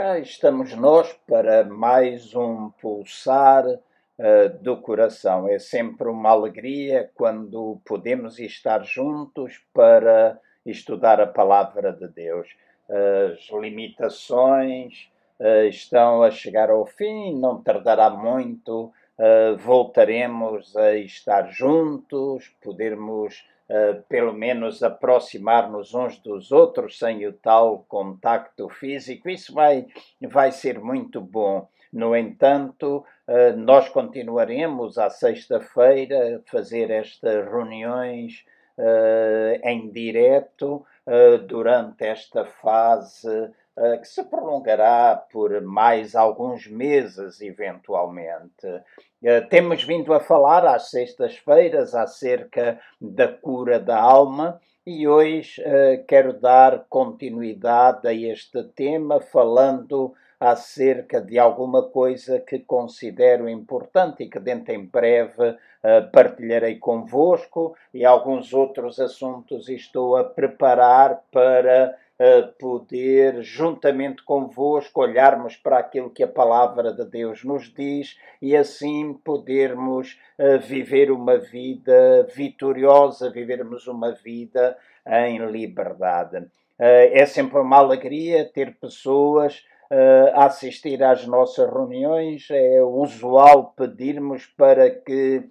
Cá estamos nós para mais um pulsar uh, do coração. É sempre uma alegria quando podemos estar juntos para estudar a palavra de Deus. As limitações uh, estão a chegar ao fim, não tardará muito, uh, voltaremos a estar juntos, podermos Uh, pelo menos aproximar-nos uns dos outros sem o tal contacto físico. Isso vai, vai ser muito bom. No entanto, uh, nós continuaremos à sexta-feira a fazer estas reuniões uh, em direto durante esta fase que se prolongará por mais alguns meses, eventualmente. Eh, temos vindo a falar às sextas-feiras acerca da cura da alma e hoje uh, quero dar continuidade a este tema falando acerca de alguma coisa que considero importante e que dentro em breve uh, partilharei convosco e alguns outros assuntos estou a preparar para poder, juntamente convosco, olharmos para aquilo que a palavra de Deus nos diz e assim podermos uh, viver uma vida vitoriosa, vivermos uma vida em liberdade. Uh, é sempre uma alegria ter pessoas uh, a assistir às nossas reuniões. É usual pedirmos para que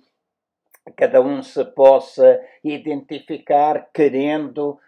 cada um se possa identificar querendo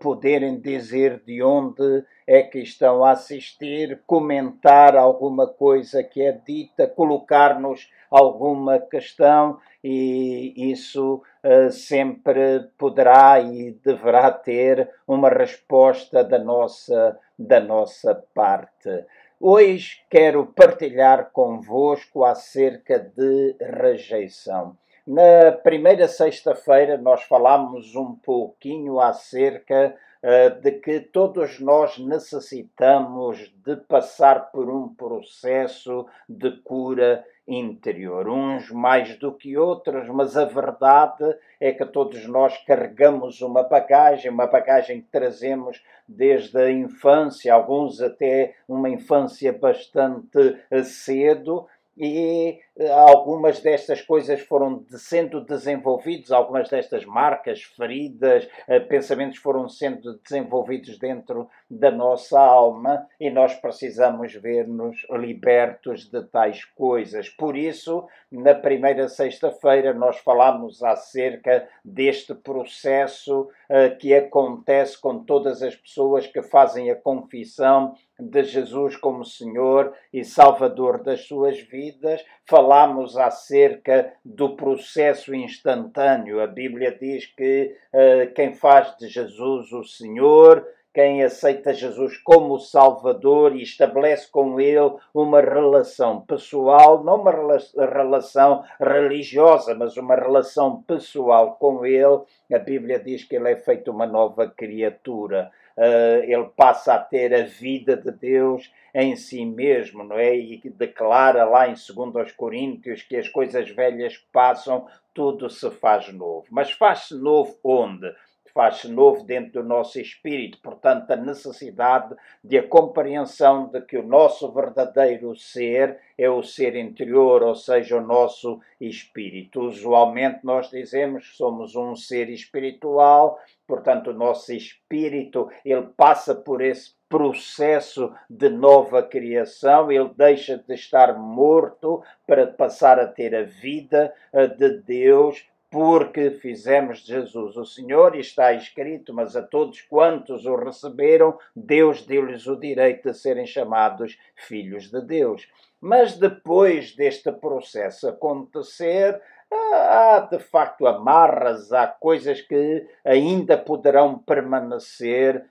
poderem dizer de onde é que estão a assistir, comentar alguma coisa que é dita, colocar-nos alguma questão e isso uh, sempre poderá e deverá ter uma resposta da nossa, da nossa parte. Hoje quero partilhar convosco acerca de rejeição. Na primeira sexta-feira, nós falámos um pouquinho acerca uh, de que todos nós necessitamos de passar por um processo de cura interior, uns mais do que outros, mas a verdade é que todos nós carregamos uma bagagem, uma bagagem que trazemos desde a infância, alguns até uma infância bastante cedo, e eh, algumas destas coisas foram sendo desenvolvidas, algumas destas marcas, feridas, eh, pensamentos foram sendo desenvolvidos dentro da nossa alma e nós precisamos ver-nos libertos de tais coisas. Por isso, na primeira sexta-feira, nós falámos acerca deste processo uh, que acontece com todas as pessoas que fazem a confissão de Jesus como Senhor e Salvador das suas vidas. Falámos acerca do processo instantâneo. A Bíblia diz que uh, quem faz de Jesus o Senhor quem aceita Jesus como Salvador e estabelece com Ele uma relação pessoal, não uma relação religiosa, mas uma relação pessoal com Ele, a Bíblia diz que Ele é feito uma nova criatura. Uh, ele passa a ter a vida de Deus em si mesmo, não é? E declara lá em 2 Coríntios que as coisas velhas passam, tudo se faz novo. Mas faz-se novo onde? Faz-se novo dentro do nosso espírito. Portanto, a necessidade de a compreensão de que o nosso verdadeiro ser é o ser interior, ou seja, o nosso espírito. Usualmente nós dizemos que somos um ser espiritual, portanto, o nosso espírito ele passa por esse processo de nova criação, ele deixa de estar morto para passar a ter a vida eh, de Deus, porque fizemos de Jesus o Senhor, e está escrito, mas a todos quantos o receberam, Deus deu-lhes o direito de serem chamados filhos de Deus. Mas depois deste processo acontecer, há de facto amarras, há coisas que ainda poderão permanecer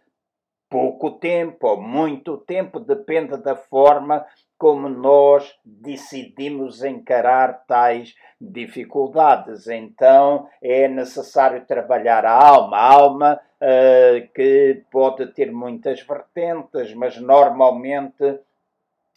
pouco tempo ou muito tempo, depende da forma como nós decidimos encarar tais dificuldades. Então é necessário trabalhar a alma. A alma uh, que pode ter muitas vertentes, mas normalmente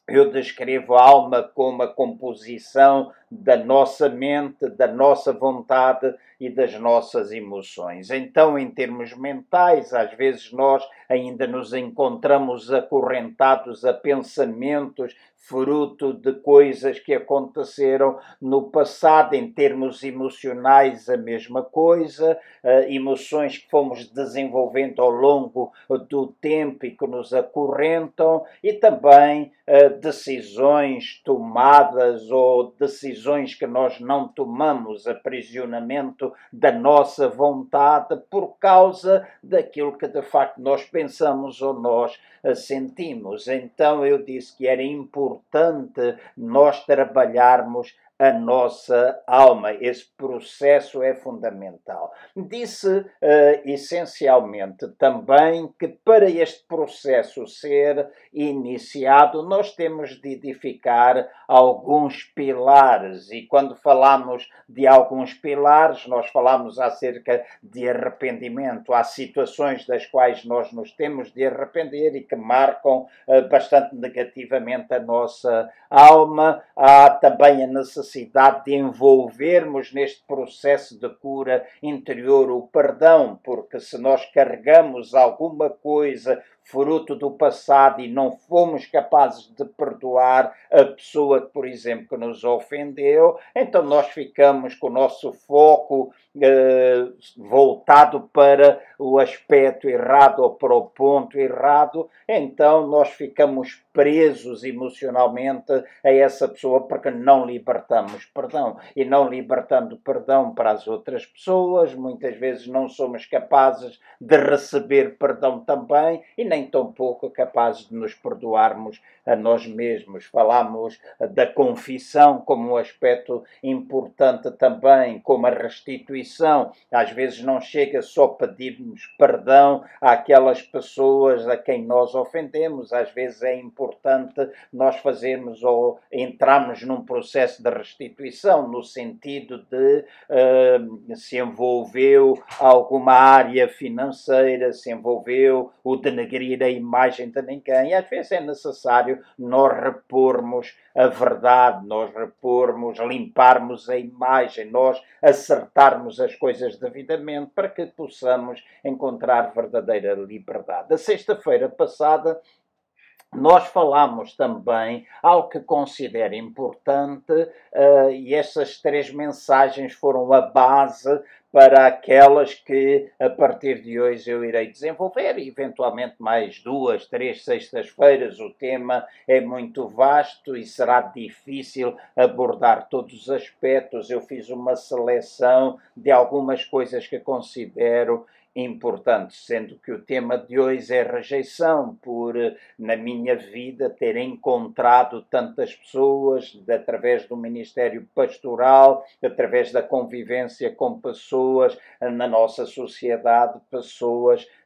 eu descrevo a alma como a composição da nossa mente, da nossa vontade e das nossas emoções. Então, em termos mentais, às vezes nós ainda nos encontramos acorrentados a pensamentos fruto de coisas que aconteceram no passado, em termos emocionais, a mesma coisa, uh, emoções que fomos desenvolvendo ao longo do tempo e que nos acorrentam, e também uh, decisões tomadas ou decisões que nós não tomamos, aprisionamento da nossa vontade por causa daquilo que de facto nós pensamos ou nós sentimos. Então eu disse que era importante nós trabalharmos a nossa alma. Esse processo é fundamental. Disse uh, essencialmente também que para este processo ser iniciado, nós temos de edificar alguns pilares. E quando falamos de alguns pilares, nós falamos acerca de arrependimento. Há situações das quais nós nos temos de arrepender e que marcam uh, bastante negativamente a nossa alma. Há também a necessidade necessidade de envolvermos neste processo de cura interior o perdão, porque se nós carregamos alguma coisa fruto do passado e não fomos capazes de perdoar a pessoa, por exemplo, que nos ofendeu, então nós ficamos com o nosso foco eh, voltado para o aspecto errado ou para o ponto errado, então nós ficamos presos emocionalmente a essa pessoa porque não libertamos perdão. E não libertando perdão para as outras pessoas, muitas vezes não somos capazes de receber perdão também e nem nem tampouco capazes de nos perdoarmos a nós mesmos. Falamos da confissão como um aspecto importante também, como a restituição. Às vezes não chega só pedirmos perdão àquelas pessoas a quem nós ofendemos, às vezes é importante nós fazermos ou entrarmos num processo de restituição, no sentido de uh, se envolveu alguma área financeira, se envolveu o denegrir a imagem de ninguém. Às vezes é necessário nós repormos a verdade, nós repormos, limparmos a imagem, nós acertarmos as coisas devidamente para que possamos encontrar verdadeira liberdade. A sexta-feira passada nós falamos também algo que considero importante, uh, e essas três mensagens foram a base para aquelas que a partir de hoje eu irei desenvolver, eventualmente mais duas, três sextas-feiras. O tema é muito vasto e será difícil abordar todos os aspectos. Eu fiz uma seleção de algumas coisas que considero importante, sendo que o tema de hoje é rejeição, por, na minha vida, ter encontrado tantas pessoas, de, através do Ministério Pastoral, através da convivência com pessoas na nossa sociedade, pessoas eh,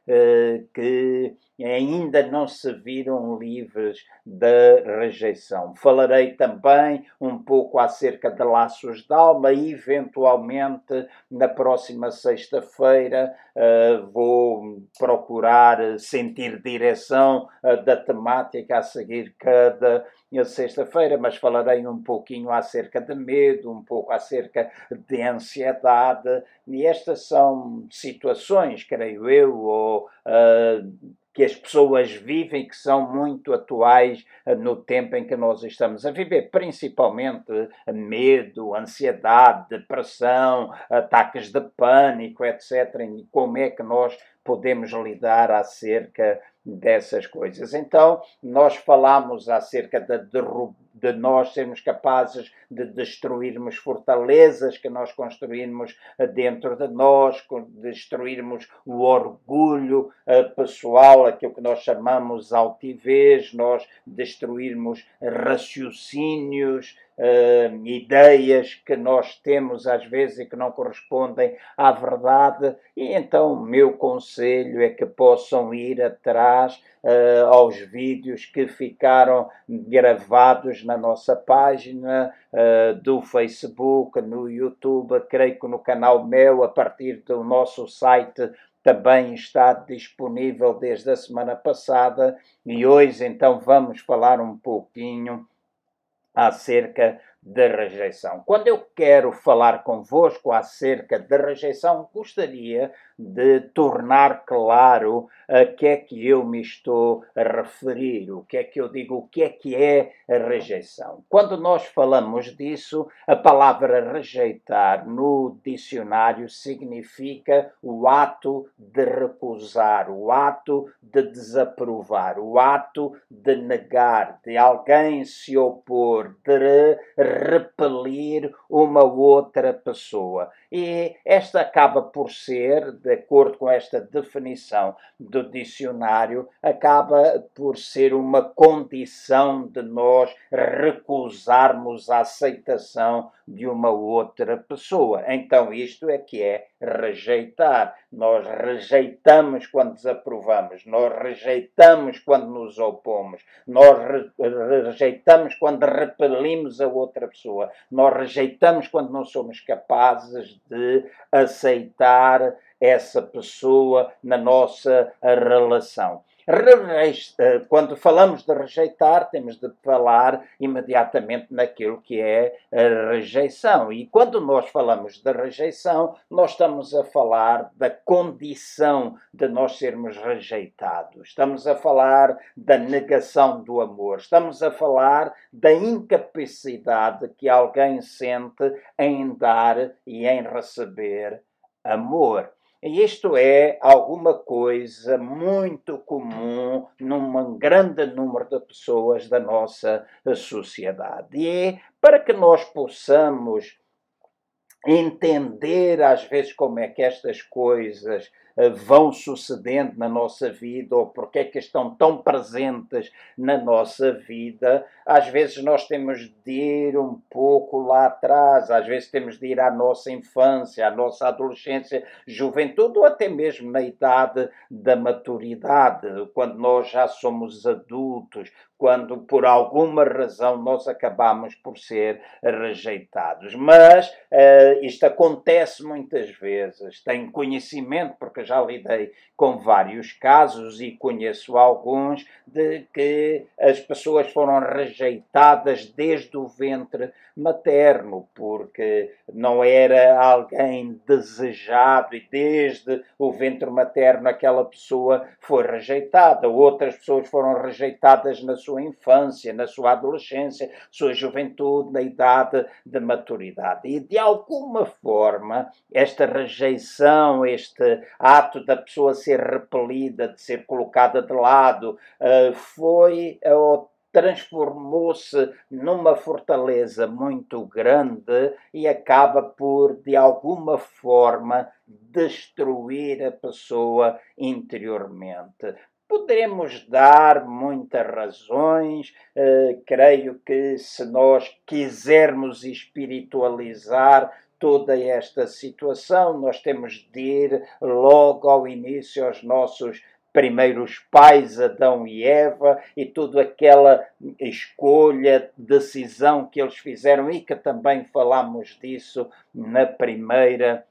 que ainda não se viram livres da rejeição. Falarei também um pouco acerca de laços de alma e, eventualmente, na próxima sexta-feira, uh, vou procurar sentir direção uh, da temática a seguir cada sexta-feira, mas falarei um pouquinho acerca de medo, um pouco acerca de ansiedade, e estas são situações, creio eu, ou uh, que as pessoas vivem que são muito atuais uh, no tempo em que nós estamos a viver, principalmente uh, medo, ansiedade, depressão, ataques de pânico, etc. E como é que nós podemos lidar acerca dessas coisas. Então, nós falamos acerca de nós sermos capazes de destruirmos fortalezas que nós construímos dentro de nós, destruirmos o orgulho eh, pessoal, aquilo que nós chamamos altivez, nós destruirmos raciocínios, uh, ideias que nós temos às vezes e que não correspondem à verdade, e então o meu conselho é que possam ir atrás uh, aos vídeos que ficaram gravados na nossa página uh, do Facebook, no YouTube, creio que no canal meu, a partir do nosso site também está disponível desde a semana passada. E hoje então vamos falar um pouquinho acerca de rejeição. Quando eu quero falar convosco acerca da rejeição, gostaria de tornar claro a que é que eu me estou a referir, o que é que eu digo, o que é que é a rejeição. Quando nós falamos disso, a palavra rejeitar no dicionário significa o ato de recusar, o ato de desaprovar, o ato de negar, de alguém se opor, de repelir uma outra pessoa. E esta acaba por ser, de acordo com esta definição do dicionário, acaba por ser uma condição de nós recusarmos a aceitação de uma outra pessoa. Então, isto é que é rejeitar. Nós rejeitamos quando desaprovamos, nós rejeitamos quando nos opomos, nós rejeitamos quando repelimos a outra pessoa, nós rejeitamos quando não somos capazes de aceitar essa pessoa na nossa relação. Quando falamos de rejeitar, temos de falar imediatamente naquilo que é a rejeição. E quando nós falamos de rejeição, nós estamos a falar da condição de nós sermos rejeitados. Estamos a falar da negação do amor. Estamos a falar da incapacidade que alguém sente em dar e em receber amor. E isto é alguma coisa muito comum num grande número de pessoas da nossa sociedade. E é para que nós possamos entender às vezes como é que estas coisas vão sucedendo na nossa vida ou porque é que estão tão presentes na nossa vida, às vezes nós temos de ir um pouco lá atrás, às vezes temos de ir à nossa infância, à nossa adolescência, juventude ou até mesmo na idade da maturidade, quando nós já somos adultos, quando por alguma razão nós acabamos por ser rejeitados. Mas uh, isto acontece muitas vezes. Tenho conhecimento, porque já lidei com vários casos e conheço alguns, de que as pessoas foram rejeitadas desde o ventre materno, porque não era alguém desejado e desde o ventre materno aquela pessoa foi rejeitada. Outras pessoas foram rejeitadas na sua infância, na sua adolescência, sua juventude, na idade de maturidade. E de alguma forma, esta rejeição, este ato da pessoa ser repelida, de ser colocada de lado, eh, foi transformou-se numa fortaleza muito grande e acaba por, de alguma forma, destruir a pessoa interiormente. Poderemos dar muitas razões, eh, creio que se nós quisermos espiritualizar toda esta situação, nós temos de ir logo ao início aos nossos primeiros pais, Adão e Eva, e toda aquela escolha, decisão que eles fizeram, e que também falamos disso na primeira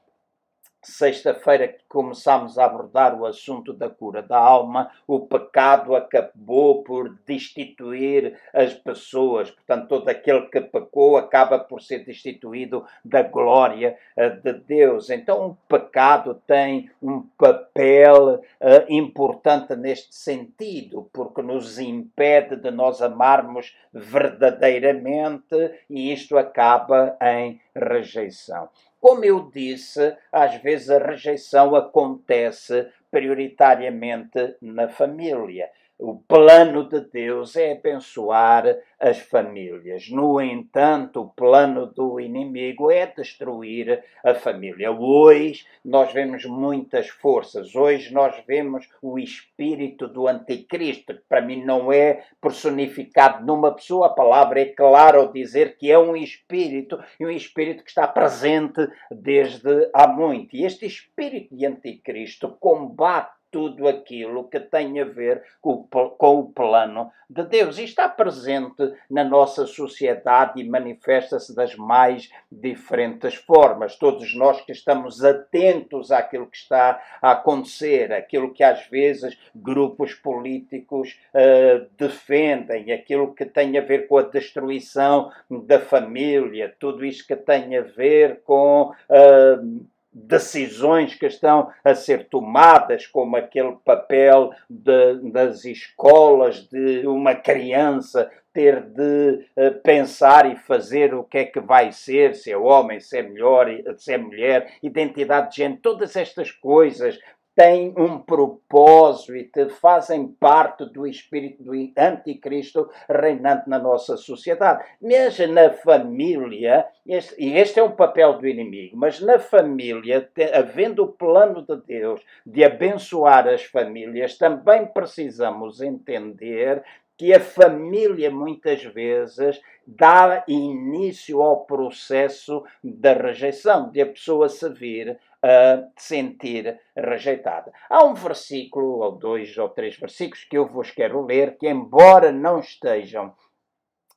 sexta-feira que começámos a abordar o assunto da cura da alma, o pecado acabou por destituir as pessoas. Portanto, todo aquele que pecou acaba por ser destituído da glória eh, de Deus. Então, o pecado tem um papel uh, importante neste sentido, porque nos impede de nós amarmos verdadeiramente e isto acaba em rejeição. Como eu disse, às vezes a rejeição acontece prioritariamente na família. O plano de Deus é abençoar as famílias. No entanto, o plano do inimigo é destruir a família. Hoje nós vemos muitas forças. Hoje nós vemos o espírito do anticristo, que para mim não é personificado numa pessoa. A palavra é clara ao dizer que é um espírito e um espírito que está presente desde há muito. E este espírito de anticristo combate tudo aquilo que tem a ver com o, plano de Deus. E está presente na nossa sociedade e manifesta-se das mais diferentes formas. Todos nós que estamos atentos àquilo que está a acontecer, aquilo que às vezes grupos políticos uh, defendem, aquilo que tem a ver com a destruição da família, tudo isto que tem a ver com. Uh, decisões que estão a ser tomadas, como aquele papel de, das escolas de uma criança ter de uh, pensar e fazer o que é que vai ser, se é homem, se é melhor, se é mulher, identidade de género, todas estas coisas têm um propósito e fazem parte do espírito do anticristo reinante na nossa sociedade. Mesmo na família, este, e este é o papel do inimigo, mas na família, havendo o plano de Deus de abençoar as famílias, também precisamos entender que a família muitas vezes dá início ao processo da rejeição, de a pessoa se vir a sentir rejeitada. Há um versículo, ou dois ou três versículos, que eu vos quero ler, que, embora não estejam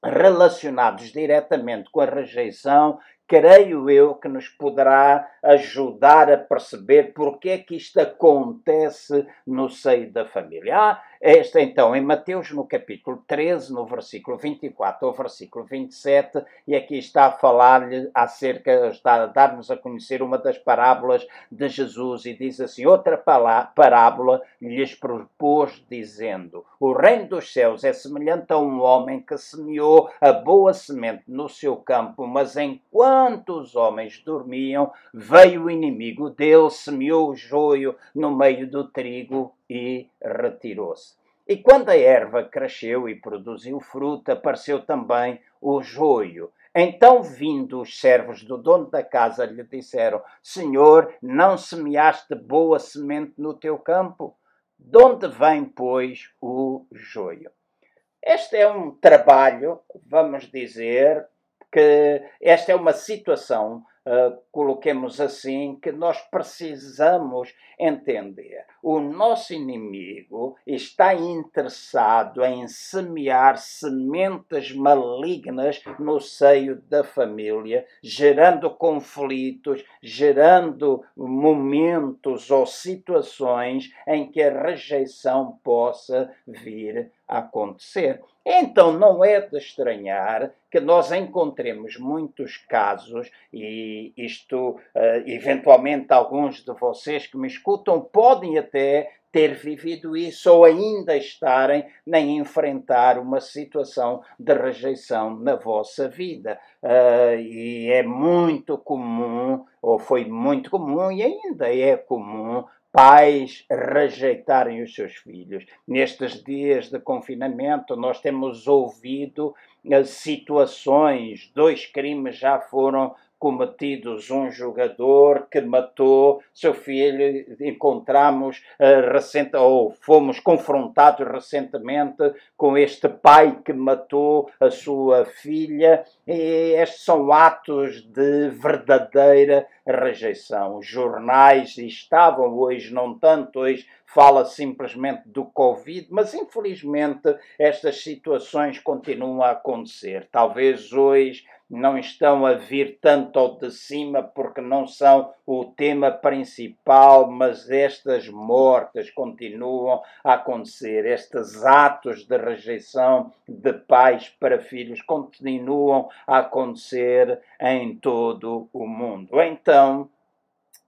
relacionados diretamente com a rejeição, creio eu que nos poderá ajudar a perceber porque é que isto acontece no seio da família. Ah, esta então em Mateus no capítulo 13, no versículo 24 ao versículo 27, e aqui está a falar-lhe acerca, está a dar-nos a conhecer uma das parábolas de Jesus e diz assim: outra parábola lhes propôs, dizendo: O reino dos céus é semelhante a um homem que semeou a boa semente no seu campo, mas enquanto os homens dormiam, veio o inimigo dele, semeou o joio no meio do trigo e retirou-se. E quando a erva cresceu e produziu fruto, apareceu também o joio. Então, vindo os servos do dono da casa, lhe disseram: Senhor, não semeaste boa semente no teu campo? De onde vem, pois, o joio? Este é um trabalho, vamos dizer, que esta é uma situação uh, coloquemos assim, que nós precisamos entender. O nosso inimigo está interessado em semear sementes malignas no seio da família, gerando conflitos, gerando momentos ou situações em que a rejeição possa vir acontecer. Então não é de estranhar que nós encontremos muitos casos, e isto, uh, eventualmente, alguns de vocês que me escutam podem até ter vivido isso ou ainda estarem nem enfrentar uma situação de rejeição na vossa vida. Uh, e é muito comum, ou foi muito comum, e ainda é comum, pais rejeitarem os seus filhos. Nestes dias de confinamento, nós temos ouvido uh, situações, dois crimes já foram cometidos um jogador que matou seu filho. Encontramos uh, recente, ou fomos confrontados recentemente com este pai que matou a sua filha. E estes são atos de verdadeira rejeição. Os jornais estavam hoje, não tanto hoje, fala simplesmente do Covid, mas infelizmente estas situações continuam a acontecer. Talvez hoje não estão a vir tanto ao de cima porque não são o tema principal, mas estas mortes continuam a acontecer, estes atos de rejeição de pais para filhos continuam a acontecer em todo o mundo. Então,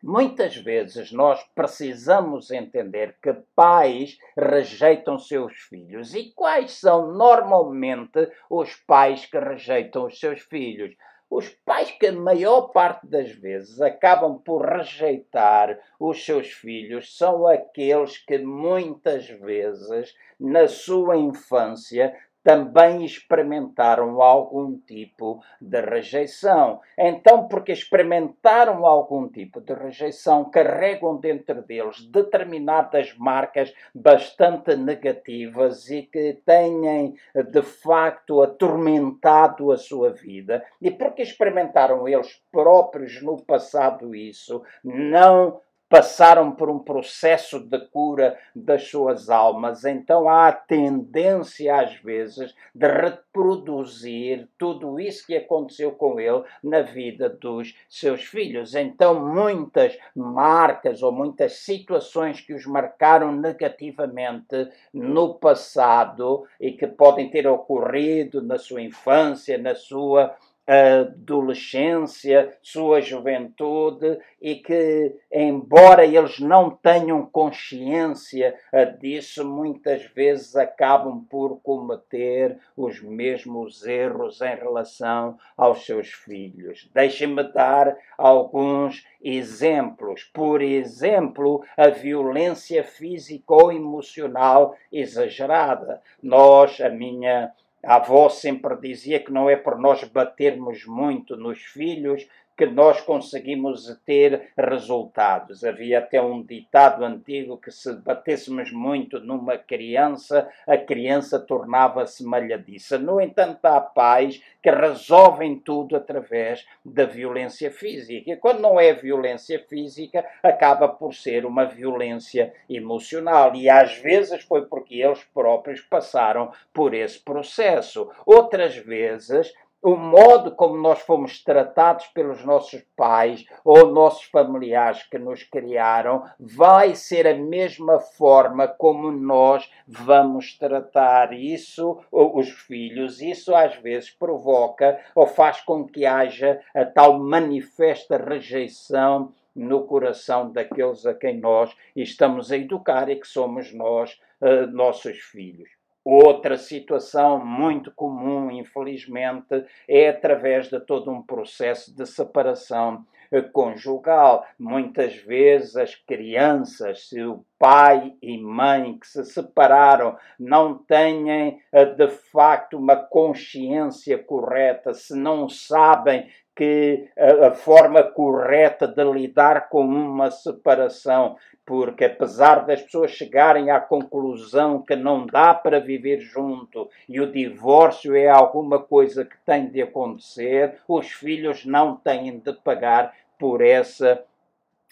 Muitas vezes nós precisamos entender que pais rejeitam seus filhos. E quais são normalmente os pais que rejeitam os seus filhos? Os pais que a maior parte das vezes acabam por rejeitar os seus filhos são aqueles que muitas vezes na sua infância também experimentaram algum tipo de rejeição. Então, porque experimentaram algum tipo de rejeição, carregam dentro deles determinadas marcas bastante negativas e que têm, de facto, atormentado a sua vida. E porque experimentaram eles próprios no passado isso, não passaram por um processo de cura das suas almas. Então há a tendência, às vezes, de reproduzir tudo isso que aconteceu com ele na vida dos seus filhos. Então, muitas marcas ou muitas situações que os marcaram negativamente no passado e que podem ter ocorrido na sua infância, na sua adolescência, sua juventude e que, embora eles não tenham consciência eh, disso, muitas vezes acabam por cometer os mesmos erros em relação aos seus filhos. Deixem-me dar alguns exemplos. Por exemplo, a violência física ou emocional exagerada. Nós, a minha a avó sempre dizia que não é por nós batermos muito nos filhos que nós conseguimos ter resultados. Havia até um ditado antigo que se batêssemos muito numa criança, a criança tornava-se malhadiça. No entanto, há pais que resolvem tudo através da violência física. E quando não é violência física, acaba por ser uma violência emocional. E às vezes foi porque eles próprios passaram por esse processo. Outras vezes o modo como nós fomos tratados pelos nossos pais ou nossos familiares que nos criaram vai ser a mesma forma como nós vamos tratar isso, os filhos. Isso às vezes provoca ou faz com que haja a tal manifesta rejeição no coração daqueles a quem nós estamos a educar e que somos nós, uh, nossos filhos. Outra situação muito comum, infelizmente, é através de todo um processo de separação eh, conjugal. Muitas vezes as crianças, se o pai e mãe que se separaram não têm eh, de facto uma consciência correta, se não sabem que a, a, forma correta de lidar com uma separação, porque apesar das pessoas chegarem à conclusão que não dá para viver junto e o divórcio é alguma coisa que tem de acontecer, os filhos não têm de pagar por essa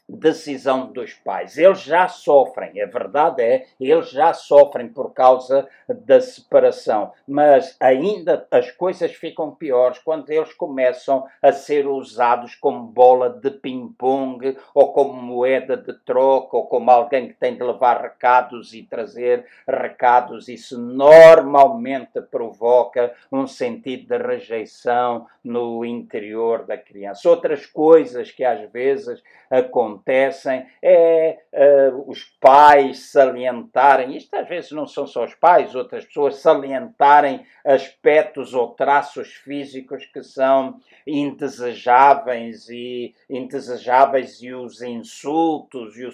decisão dos pais. Eles já sofrem, a verdade é, eles já sofrem por causa da separação, mas ainda as coisas ficam piores quando eles começam a ser usados como bola de ping-pong ou como moeda de troca ou como alguém que tem de levar recados e trazer recados. Isso normalmente provoca um sentido de rejeição no interior da criança. Outras coisas que às vezes acontecem acontecem é uh, os pais salientarem, isto às vezes não são só os pais, outras pessoas salientarem aspectos ou traços físicos que são indesejáveis e indesejáveis e os insultos e o,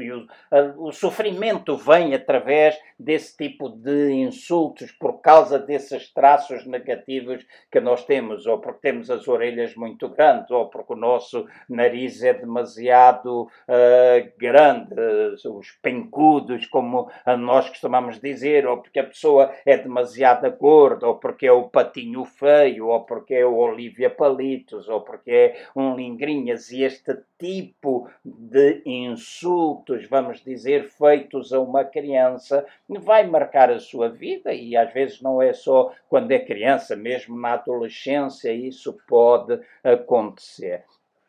e o, uh, o sofrimento vem através desse tipo de insultos por causa desses traços negativos que nós temos, ou porque temos as orelhas muito grandes, ou porque o nosso nariz é demasiado uh, grande, os pencudos, como nós costumamos dizer, ou porque a pessoa é demasiado gorda, ou porque é o patinho feio, ou porque é o Olivia Palitos, ou porque é um Lingrinhas, e este tipo de insultos, vamos dizer, feitos a uma criança, vai marcar a sua vida e às vezes não é só quando é criança, mesmo na adolescência isso pode acontecer.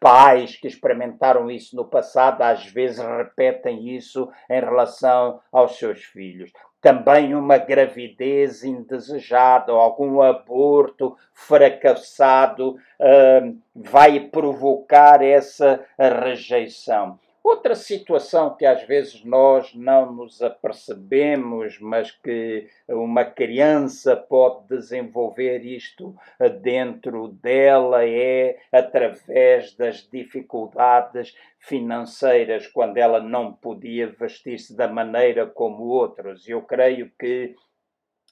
Pais que experimentaram isso no passado às vezes repetem isso em relação aos seus filhos também uma gravidez indesejada ou algum aborto fracassado uh, vai provocar essa rejeição. Outra situação que às vezes nós não nos apercebemos, mas que uma criança pode desenvolver isto dentro dela é através das dificuldades financeiras, quando ela não podia vestir-se da maneira como outros. Eu creio que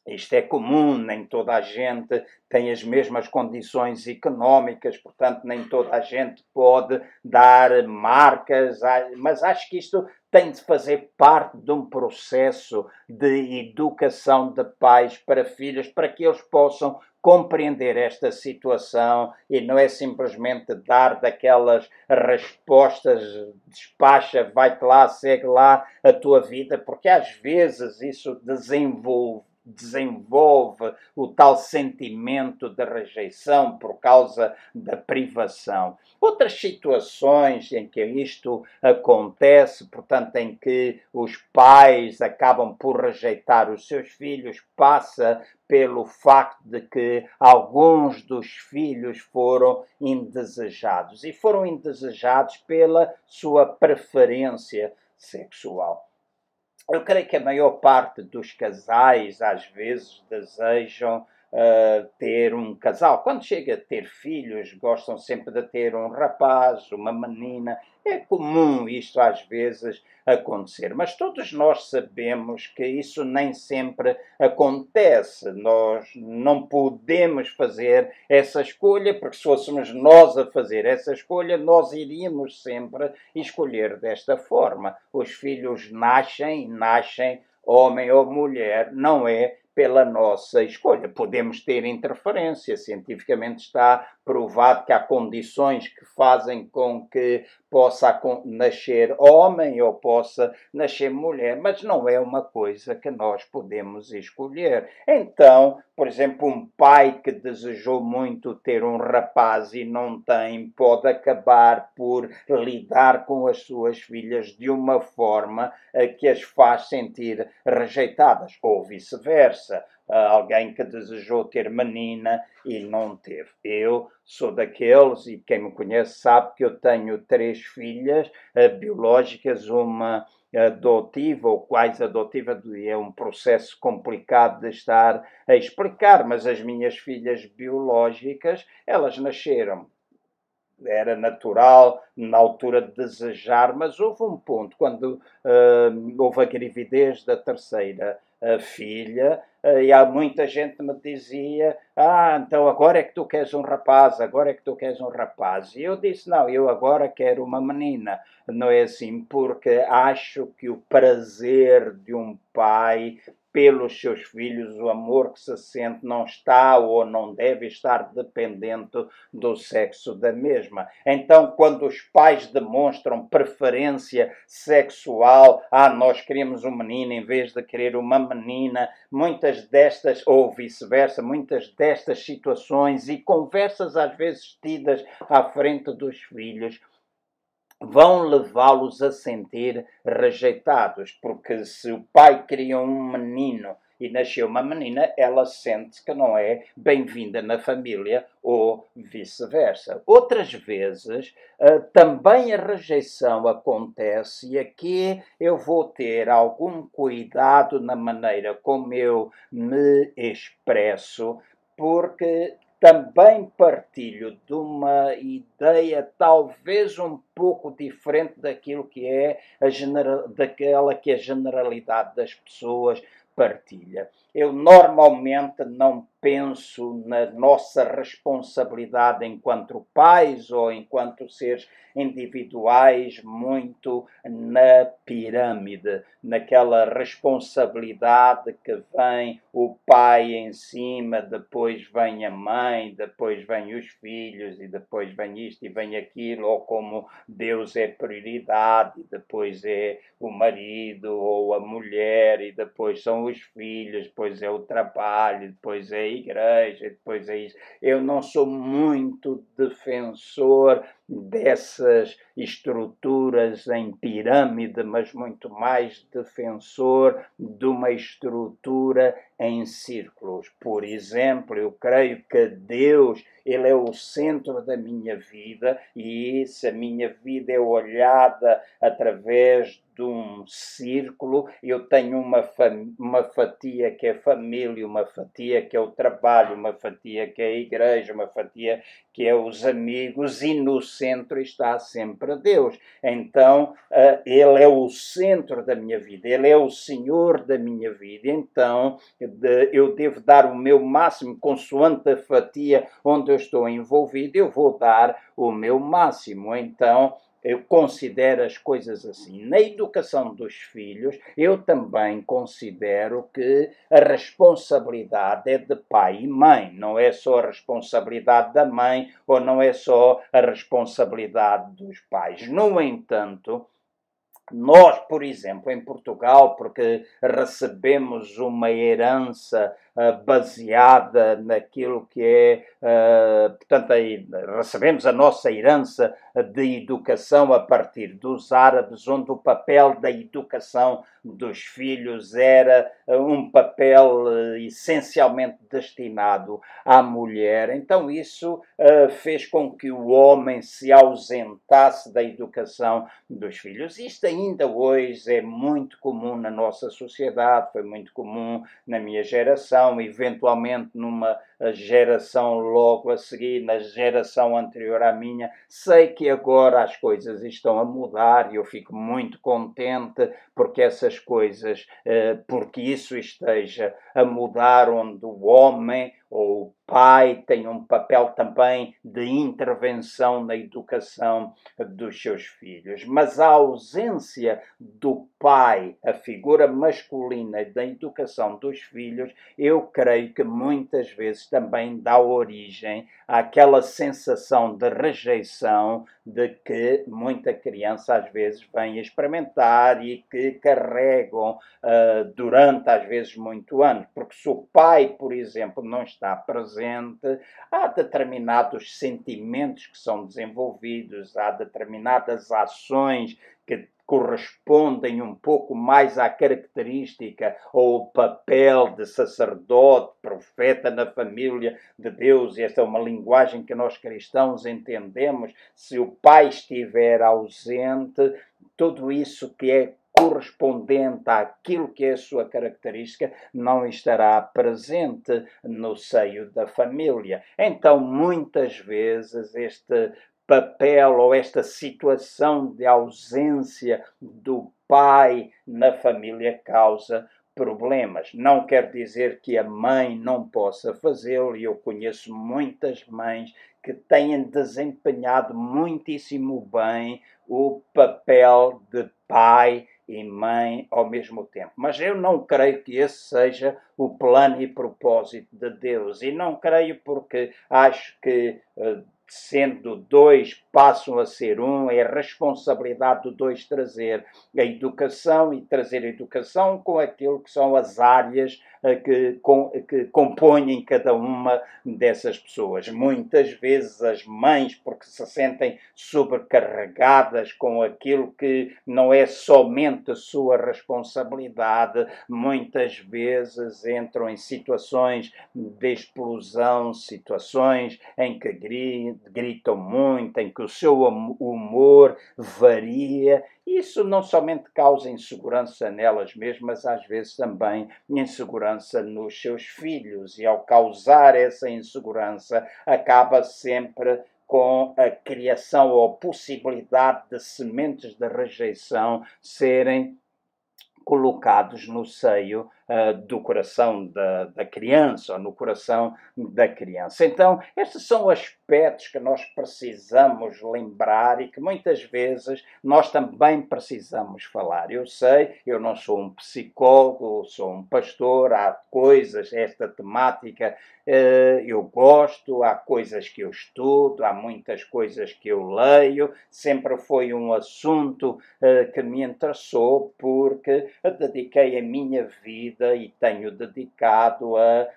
isto é comum, nem toda a gente tem as mesmas condições económicas, portanto, nem toda a gente pode dar marcas, mas acho que isto tem de fazer parte de um processo de educação de pais para filhos, para que eles possam compreender esta situação e não é simplesmente dar daquelas respostas, despacha, vai-te lá, segue lá a tua vida, porque às vezes isso desenvolve desenvolve o tal sentimento de rejeição por causa da privação. Outras situações em que isto acontece, portanto, em que os pais acabam por rejeitar os seus filhos, passa pelo facto de que alguns dos filhos foram indesejados e foram indesejados pela sua preferência sexual. Eu creio que a maior parte dos casais às vezes desejam uh, ter um casal. Quando chega a ter filhos, gostam sempre de ter um rapaz, uma menina. É comum isto às vezes acontecer, mas todos nós sabemos que isso nem sempre acontece. Nós não podemos fazer essa escolha, porque se fôssemos nós a fazer essa escolha, nós iríamos sempre escolher desta forma. Os filhos nascem, nascem homem ou mulher, não é pela nossa escolha. Podemos ter interferência, cientificamente está provado que há condições que fazem com que possa nascer homem ou possa nascer mulher, mas não é uma coisa que nós podemos escolher. Então, por exemplo, um pai que desejou muito ter um rapaz e não tem, pode acabar por lidar com as suas filhas de uma forma que as faz sentir rejeitadas, ou vice-versa alguém que desejou ter menina e não teve. Eu sou daqueles, e quem me conhece sabe que eu tenho três filhas uh, biológicas, uma adotiva ou quase adotiva, é um processo complicado de estar a explicar, mas as minhas filhas biológicas, elas nasceram era natural na altura de desejar, mas houve um ponto quando uh, houve a gravidez da terceira filha e há muita gente que me dizia ah, então agora é que tu queres um rapaz, agora é que tu queres um rapaz. E eu disse, não, eu agora quero uma menina. Não é assim, porque acho que o prazer de um pai pelos seus filhos, o amor que se sente não está ou não deve estar dependente do sexo da mesma. Então, quando os pais demonstram preferência sexual, ah, nós queremos um menino em vez de querer uma menina, muitas destas, ou vice-versa, muitas destas situações e conversas às vezes tidas à frente dos filhos vão levá-los a sentir rejeitados, porque se o pai cria um menino e nasceu uma menina, ela sente que não é bem-vinda na família ou vice-versa. Outras vezes, uh, também a rejeição acontece e aqui eu vou ter algum cuidado na maneira como eu me expresso, porque também partilho de uma ideia talvez um pouco diferente daquilo que é a daquela que a generalidade das pessoas partilha. Eu normalmente não penso na nossa responsabilidade enquanto pais ou enquanto seres individuais muito na pirâmide, naquela responsabilidade que vem o pai em cima, depois vem a mãe, depois vem os filhos e depois vem isto e vem aquilo, ou como Deus é prioridade, e depois é o marido ou a mulher e depois são os filhos, depois é o trabalho, depois é igreja, depois é isso. Eu não sou muito defensor dessas estruturas em pirâmide, mas muito mais defensor de uma estrutura em círculos. Por exemplo, eu creio que Deus, ele é o centro da minha vida e se a minha vida é olhada através de um círculo, eu tenho uma, uma fatia que é família, uma fatia que é o trabalho, uma fatia que é a igreja, uma fatia que é os amigos, e no centro está sempre Deus. Então, uh, Ele é o centro da minha vida, Ele é o Senhor da minha vida. Então, de, eu devo dar o meu máximo, consoante a fatia onde eu estou envolvido, eu vou dar o meu máximo. Então, eu considero as coisas assim. Na educação dos filhos, eu também considero que a responsabilidade é de pai e mãe, não é só a responsabilidade da mãe ou não é só a responsabilidade dos pais. No entanto, nós, por exemplo, em Portugal, porque recebemos uma herança uh, baseada naquilo que é, uh, portanto, aí, recebemos a nossa herança de educação a partir dos árabes, onde o papel da educação dos filhos era uh, um papel essencialmente destinado à mulher. Então, isso fez com que o homem se ausentasse da educação dos filhos. Isto ainda hoje é muito comum na nossa sociedade, foi muito comum na minha geração, eventualmente numa geração logo a seguir, na geração anterior à minha. Sei que agora as coisas estão a mudar e eu fico muito contente porque essas coisas, eh, porque isso esteja a mudar, onde o homem o pai tem um papel também de intervenção na educação dos seus filhos. Mas a ausência do pai, a figura masculina da educação dos filhos, eu creio que muitas vezes também dá origem àquela sensação de rejeição de que muita criança às vezes vem experimentar e que carregam uh, durante às vezes muito anos. Porque se o pai, por exemplo, não está presente, há determinados sentimentos que são desenvolvidos, há determinadas ações que correspondem um pouco mais à característica ou papel de sacerdote, profeta na família de Deus, e esta é uma linguagem que nós cristãos entendemos. Se o pai estiver ausente, tudo isso que é correspondente àquilo que é a sua característica não estará presente no seio da família. Então, muitas vezes, este papel ou esta situação de ausência do pai na família causa problemas. Não quer dizer que a mãe não possa fazê-lo, e eu conheço muitas mães que têm desempenhado muitíssimo bem o papel de pai e mãe ao mesmo tempo. Mas eu não creio que esse seja o plano e propósito de Deus. E não creio porque acho que uh, sendo dois, passam a ser um, é responsabilidade do dois trazer a educação e trazer a educação com aquilo que são as áreas que, com, que compõem cada uma dessas pessoas. Muitas vezes as mães, porque se sentem sobrecarregadas com aquilo que não é somente a sua responsabilidade, muitas vezes entram em situações de explosão, situações em que gritam muito, em que o seu humor varia isso não somente causa insegurança nelas mesmas, às vezes também insegurança nos seus filhos, e ao causar essa insegurança, acaba sempre com a criação ou possibilidade de sementes de rejeição serem colocados no seio uh, do coração da, da, criança ou no coração da criança. Então, estes são aspectos que nós precisamos lembrar e que muitas vezes nós também precisamos falar. Eu sei, eu não sou um psicólogo, sou um pastor, há coisas, esta temática uh, eu gosto, há coisas que eu estudo, há muitas coisas que eu leio, sempre foi um assunto uh, que me interessou porque dediquei a minha vida e tenho dedicado a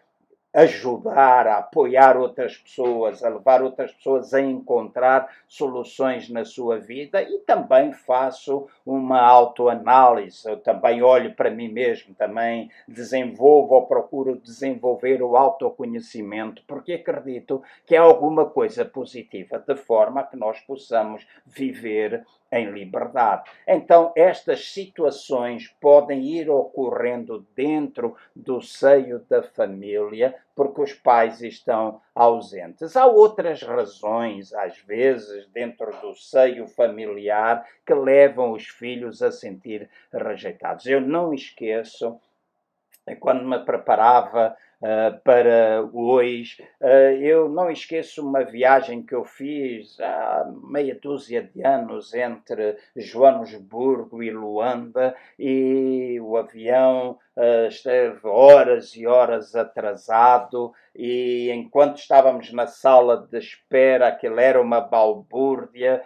ajudar, a apoiar outras pessoas, a levar outras pessoas a encontrar soluções na sua vida e também faço uma autoanálise, eu também olho para mim mesmo, também desenvolvo ou procuro desenvolver o autoconhecimento, porque acredito que é alguma coisa positiva, de forma que nós possamos viver em liberdade. Então, estas situações podem ir ocorrendo dentro do seio da família porque os pais estão ausentes. Há outras razões, às vezes, dentro do seio familiar, que levam os filhos a sentir rejeitados. Eu não esqueço, quando me preparava Uh, para hoje. Uh, eu não esqueço uma viagem que eu fiz há meia dúzia de anos entre Joanesburgo e Luanda e o avião uh, esteve horas e horas atrasado e enquanto estávamos na sala de espera, aquilo era uma balbúrdia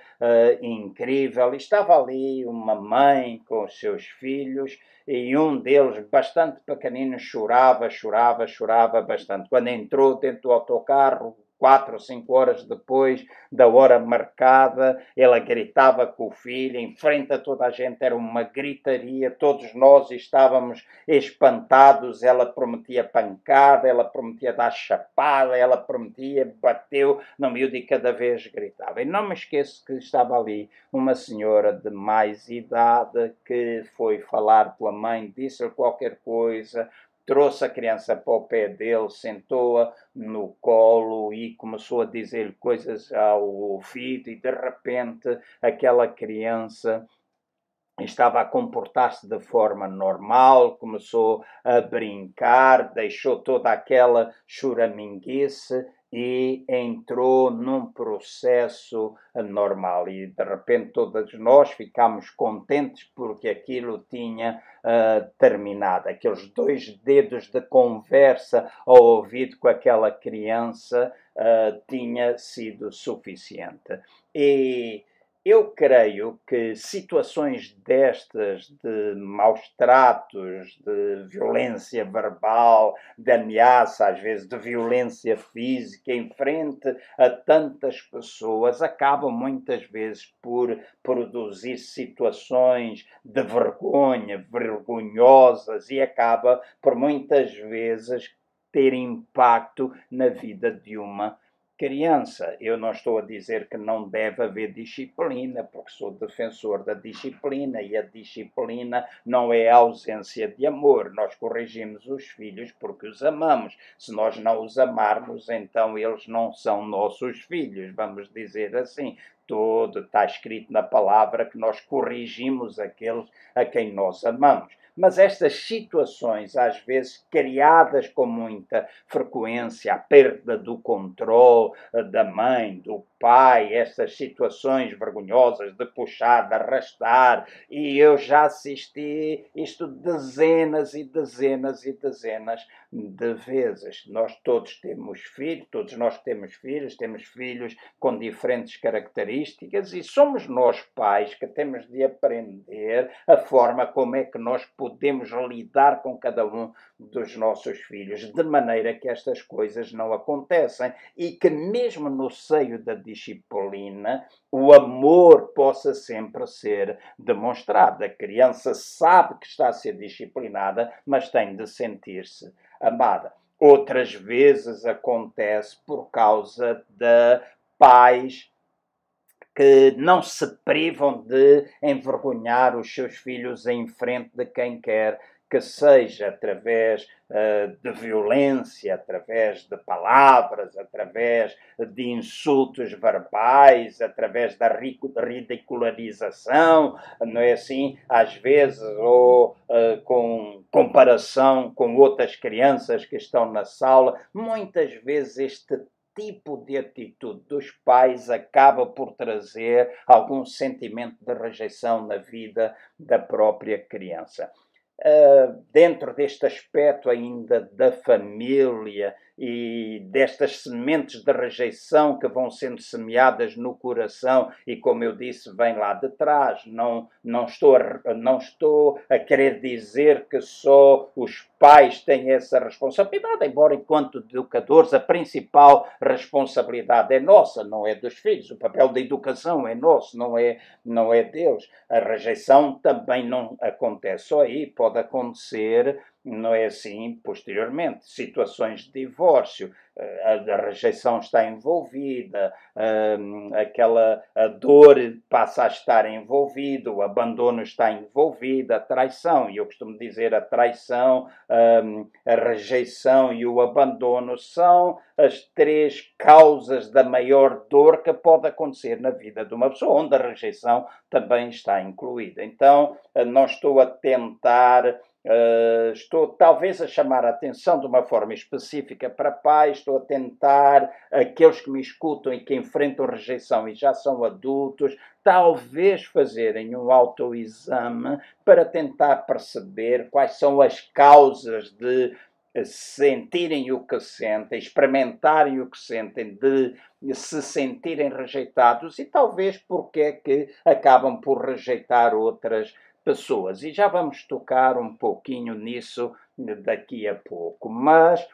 incrível, e estava ali uma mãe com os seus filhos e um deles, bastante pequenino, chorava, chorava, chorava bastante. Quando entrou dentro do autocarro, quatro ou cinco horas depois da hora marcada, ela gritava com o filho, em frente a toda a gente, era uma gritaria, todos nós estávamos espantados, ela prometia pancada, ela prometia dar chapada, ela prometia, bateu no miúdo e cada vez gritava. E não me esqueço que estava ali uma senhora de mais idade que foi falar com a mãe, disse-lhe qualquer coisa, trouxe a criança para o pé dele, sentou-a no colo e começou a dizer-lhe coisas ao ouvido, e de repente aquela criança estava a comportar-se de forma normal, começou a brincar, deixou toda aquela choraminguice e entrou num processo normal. E de repente todos nós ficámos contentes porque aquilo tinha uh, terminado. Aqueles dois dedos de conversa ao ouvido com aquela criança uh, tinha sido suficiente. E eu creio que situações destas de maus tratos, de violência verbal, de ameaça, às vezes de violência física em frente a tantas pessoas, acabam muitas vezes por produzir situações de vergonha, vergonhosas e acaba por muitas vezes ter impacto na vida de uma criança. Eu não estou a dizer que não deve haver disciplina, porque sou defensor da disciplina e a disciplina não é a ausência de amor. Nós corrigimos os filhos porque os amamos. Se nós não os amarmos, então eles não são nossos filhos, vamos dizer assim. Todo está escrito na palavra que nós corrigimos aqueles a quem nós amamos. Mas estas situações, às vezes criadas com muita frequência, a perda do controle eh, da mãe, do pai, estas situações vergonhosas de puxar, de arrastar, e eu já assisti isto dezenas e dezenas e dezenas de vezes. Nós todos temos filhos, todos nós temos filhos, temos filhos com diferentes características, e somos nós pais que temos de aprender a forma como é que nós podemos lidar com cada um dos nossos filhos, de maneira que estas coisas não acontecem e que mesmo no seio da disciplina o amor possa sempre ser demonstrado. A criança sabe que está a ser disciplinada, mas tem de sentir-se amada. Outras vezes acontece por causa de pais que não se privam de envergonhar os seus filhos em frente de quem quer que seja através uh, de violência, através de palavras, através de insultos verbais, através da ridicularização, não é assim? Às vezes, ou uh, com comparação com outras crianças que estão na sala, muitas vezes este tipo de atitude dos pais acaba por trazer algum sentimento de rejeição na vida da própria criança. Uh, dentro deste aspecto ainda da família e destas sementes de rejeição que vão sendo semeadas no coração e como eu disse vem lá de trás. Não não estou a, não estou a querer dizer que só os pais têm essa responsabilidade embora enquanto educadores a principal responsabilidade é nossa não é dos filhos. O papel da educação é nosso não é não é deles. A rejeição também não acontece só aí pode acontecer não é assim posteriormente. Situações de divórcio, a, rejeição está envolvida, aquela a dor passa a estar envolvida, o abandono está envolvido, a traição. E eu costumo dizer a traição, a rejeição e o abandono são as três causas da maior dor que pode acontecer na vida de uma pessoa, onde a rejeição também está incluída. Então, não estou a tentar Uh, estou talvez a chamar a atenção de uma forma específica para pais, estou a tentar, aqueles que me escutam e que enfrentam rejeição e já são adultos, talvez fazerem um autoexame para tentar perceber quais são as causas de sentirem o que sentem, experimentarem o que sentem, de se sentirem rejeitados e talvez porque é que acabam por rejeitar outras pessoas pessoas. E já vamos tocar um pouquinho nisso daqui a pouco. Mas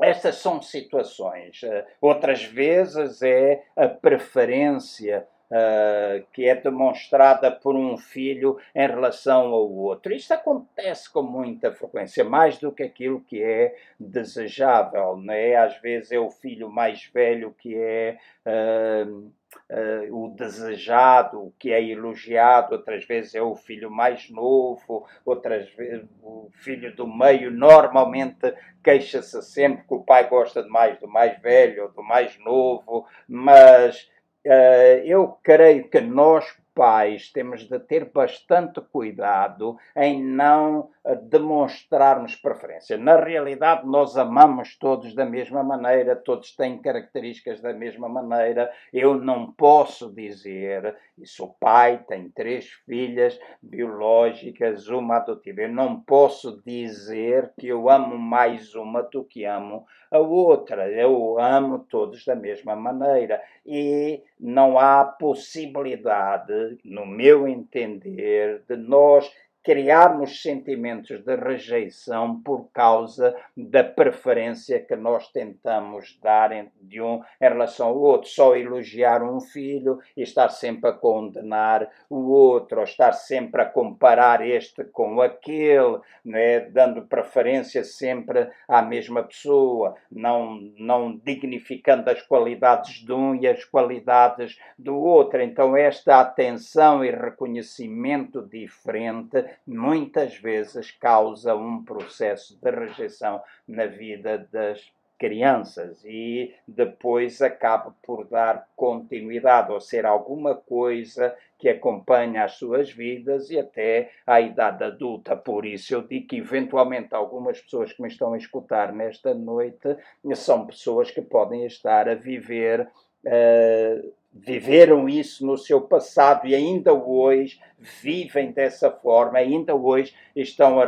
estas são situações. Eh, outras vezes é a preferência Uh, que é demonstrada por um filho em relação ao outro. Isto acontece com muita frequência, mais do que aquilo que é desejável. Né? Às vezes é o filho mais velho que é. Uh, uh, o desejado, o que é elogiado, outras vezes é o filho mais novo, outras vezes o filho do meio normalmente queixa-se sempre que o pai gosta mais do mais velho ou do mais novo, mas uh, eu creio que nós pais temos de ter bastante cuidado em não demonstrarmos preferência. Na realidade, nós amamos todos da mesma maneira, todos têm características da mesma maneira. Eu não posso dizer, e sou pai, tenho três filhas biológicas, uma adotiva. Eu não posso dizer que eu amo mais uma do que amo a outra. Eu amo todos da mesma maneira. E não há possibilidade no meu entender, de nós criarmos sentimentos de rejeição por causa da preferência que nós tentamos dar de um em relação ao outro. Só elogiar um filho e estar sempre a condenar o outro, ou estar sempre a comparar este com aquele, né? dando preferência sempre à mesma pessoa, não, não dignificando as qualidades de um e as qualidades do outro. Então, esta atenção e reconhecimento diferente muitas vezes causa um processo de rejeição na vida das crianças e depois acaba por dar continuidade ou ser alguma coisa que acompanha as suas vidas e até à idade adulta. Por isso eu digo que eventualmente algumas pessoas que me estão a escutar nesta noite são pessoas que podem estar a viver uh, viveram isso no seu passado e ainda hoje vivem dessa forma, ainda hoje estão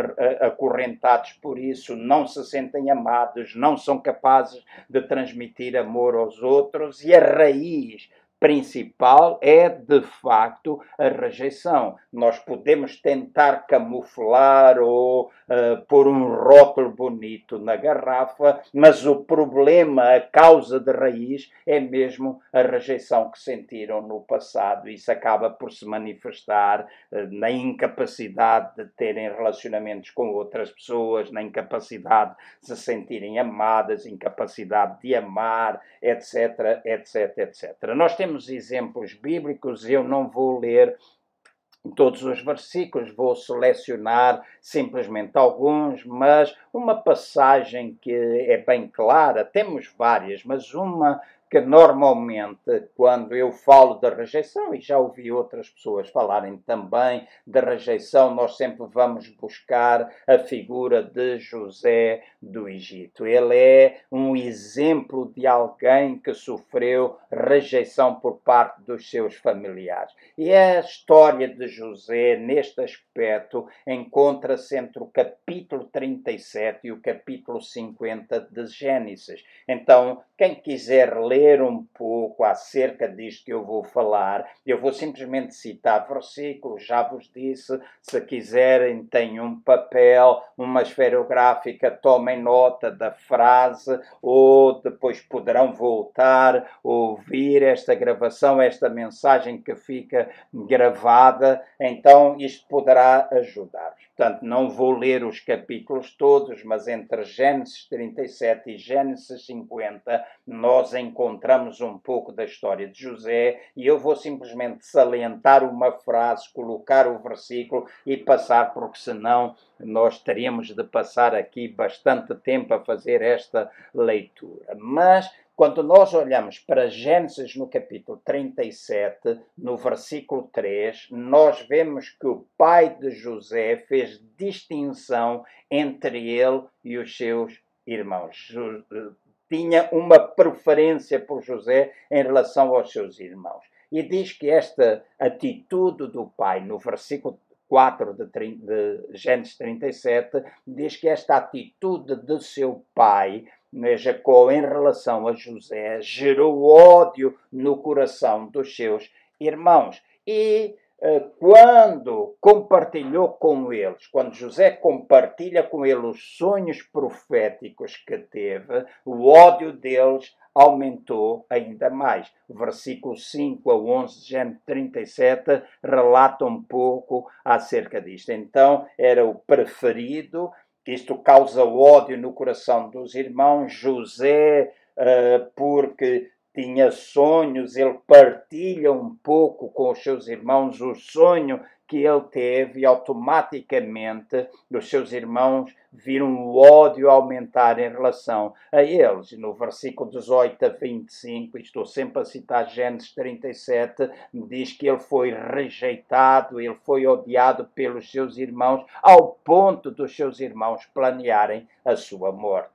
acorrentados por isso, não se sentem amados, não são capazes de transmitir amor aos outros e a raiz principal é, de facto, a rejeição. Nós podemos tentar camuflar ou uh, pôr um rótulo bonito na garrafa, mas o problema, a causa de raiz, é mesmo a rejeição que sentiram no passado. Isso acaba por se manifestar uh, na incapacidade de terem relacionamentos com outras pessoas, na incapacidade de se sentirem amadas, incapacidade de amar, etc, etc, etc. Nós temos temos exemplos bíblicos, eu não vou ler todos os versículos, vou selecionar simplesmente alguns, mas uma passagem que é bem clara, temos várias, mas uma que normalmente, quando eu falo da rejeição, e já ouvi outras pessoas falarem também da rejeição, nós sempre vamos buscar a figura de José do Egito. Ele é um exemplo de alguém que sofreu rejeição por parte dos seus familiares. E a história de José, neste aspecto, encontra-se entre o capítulo 37 e o capítulo 50 de Gênesis. Então, quem quiser ler, ler um pouco acerca disto que eu vou falar. Eu vou simplesmente citar versículos, já vos disse, se quiserem, têm um papel, uma esferográfica, tomem nota da frase, ou depois poderão voltar, ouvir esta gravação, esta mensagem que fica gravada, então isto poderá ajudar. Portanto, não vou ler os capítulos todos, mas entre Gênesis 37 e Gênesis 50 nós encontramos um pouco da história de José e eu vou simplesmente salientar uma frase, colocar o versículo e passar, porque senão nós teríamos de passar aqui bastante tempo a fazer esta leitura. Mas quando nós olhamos para Gênesis no capítulo 37, no versículo 3, nós vemos que o pai de José fez distinção entre ele e os seus irmãos. Tinha uma preferência por José em relação aos seus irmãos. E diz que esta atitude do pai, no versículo 4 de, de Gênesis 37, diz que esta atitude de seu pai né, Jacó em relação a José gerou ódio no coração dos seus irmãos. E quando compartilhou com eles, quando José compartilha com eles os sonhos proféticos que teve, o ódio deles aumentou ainda mais. Versículo 5 a 11 de Gênesis 37 relata um pouco acerca disto. Então, era o preferido, isto causa ódio no coração dos irmãos. José, uh, porque tinha sonhos, ele partilha um pouco com os seus irmãos o sonho que ele teve e automaticamente os seus irmãos viram o ódio aumentar em relação a eles. E no versículo 18 a 25, estou sempre a citar Gênesis 37, diz que ele foi rejeitado, ele foi odiado pelos seus irmãos, ao ponto dos seus irmãos planearem a sua morte.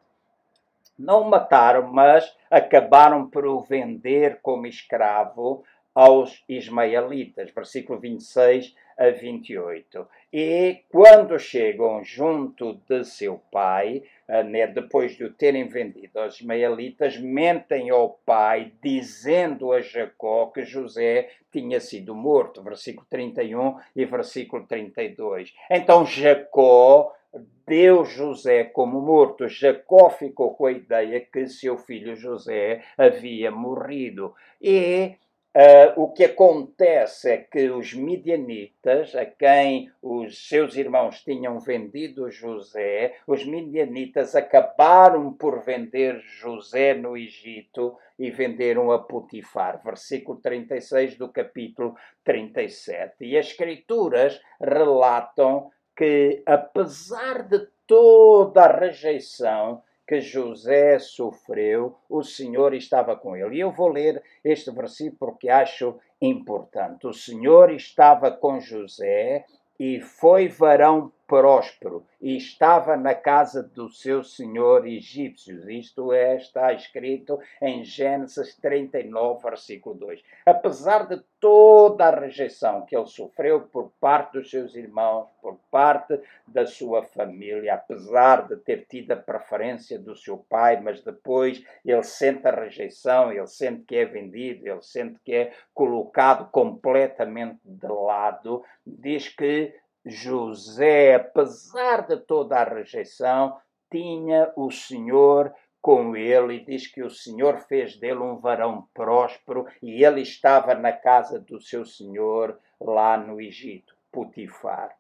Não mataram, mas acabaram por o vender como escravo aos ismaelitas. Versículo 26 a 28. E quando chegam junto de seu pai, né, depois de o terem vendido aos ismaelitas, mentem ao pai, dizendo a Jacó que José tinha sido morto. Versículo 31 e versículo 32. Então Jacó deu José como morto. Jacó ficou com a ideia que seu filho José havia morrido. E Uh, o que acontece é que os midianitas, a quem os seus irmãos tinham vendido José, os midianitas acabaram por vender José no Egito e venderam a Potifar. Versículo 36 do capítulo 37. E as Escrituras relatam que, apesar de toda a rejeição que José sofreu, o Senhor estava com ele. E eu vou ler este versículo porque acho importante. O Senhor estava com José e foi varão próspero e estava na casa do seu senhor egípcio. Isto é, está escrito em Gênesis 39, versículo 2. Apesar de toda a rejeição que ele sofreu por parte dos seus irmãos, por parte da sua família, apesar de ter tido a preferência do seu pai, mas depois ele sente a rejeição, ele sente que é vendido, ele sente que é colocado completamente de lado, diz que José, apesar de toda a rejeição, tinha o Senhor com ele e diz que o Senhor fez dele um varão próspero e ele estava na casa do seu Senhor lá no Egito, Putifar.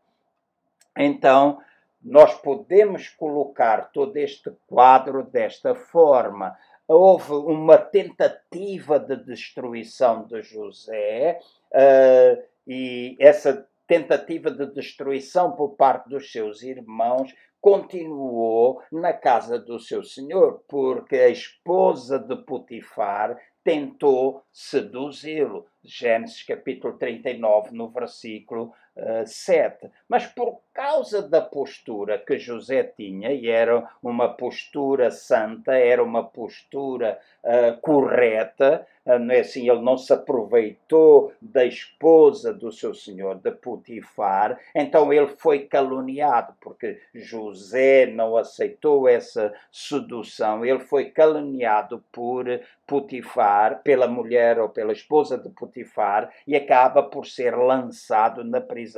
Então, nós podemos colocar todo este quadro desta forma. Houve uma tentativa de destruição de José, uh, e essa tentativa de destruição por parte dos seus irmãos, continuou na casa do seu senhor, porque a esposa de Potifar tentou seduzi-lo. Gênesis capítulo 39, no versículo 7. Mas por causa da postura que José tinha, e era uma postura santa, era uma postura uh, correta, uh, não é assim, ele não se aproveitou da esposa do seu senhor, de Putifar, então ele foi caluniado, porque José não aceitou essa sedução, ele foi caluniado por Potifar, pela mulher ou pela esposa de Potifar, e acaba por ser lançado na prisão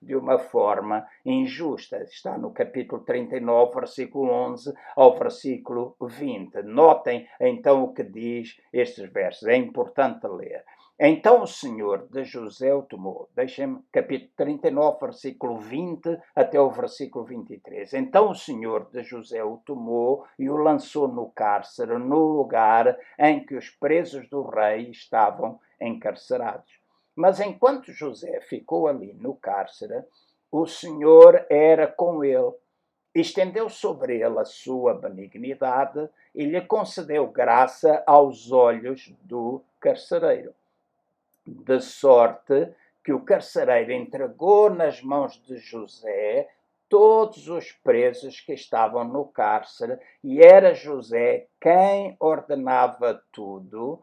de uma forma injusta. Está no capítulo 39, versículo 11 ao versículo 20. Notem então o que diz estes versos, é importante ler. Então o Senhor de José o tomou. Deixem-me, capítulo 39, versículo 20 até o versículo 23. Então o Senhor de José o tomou e o lançou no cárcere, no lugar em que os presos do rei estavam encarcerados. Mas enquanto José ficou ali no cárcere, o Senhor era com ele. Estendeu sobre ele a sua benignidade e lhe concedeu graça aos olhos do carcereiro de sorte que o carcereiro entregou nas mãos de José todos os presos que estavam no cárcere, e era José quem ordenava tudo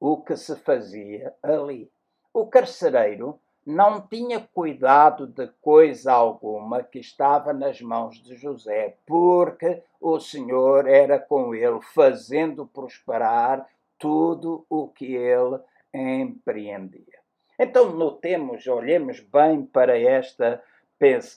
o que se fazia ali. O carcereiro não tinha cuidado de coisa alguma que estava nas mãos de José, porque o Senhor era com ele, fazendo prosperar tudo o que ele empreendia. Então, notemos, olhemos bem para esta,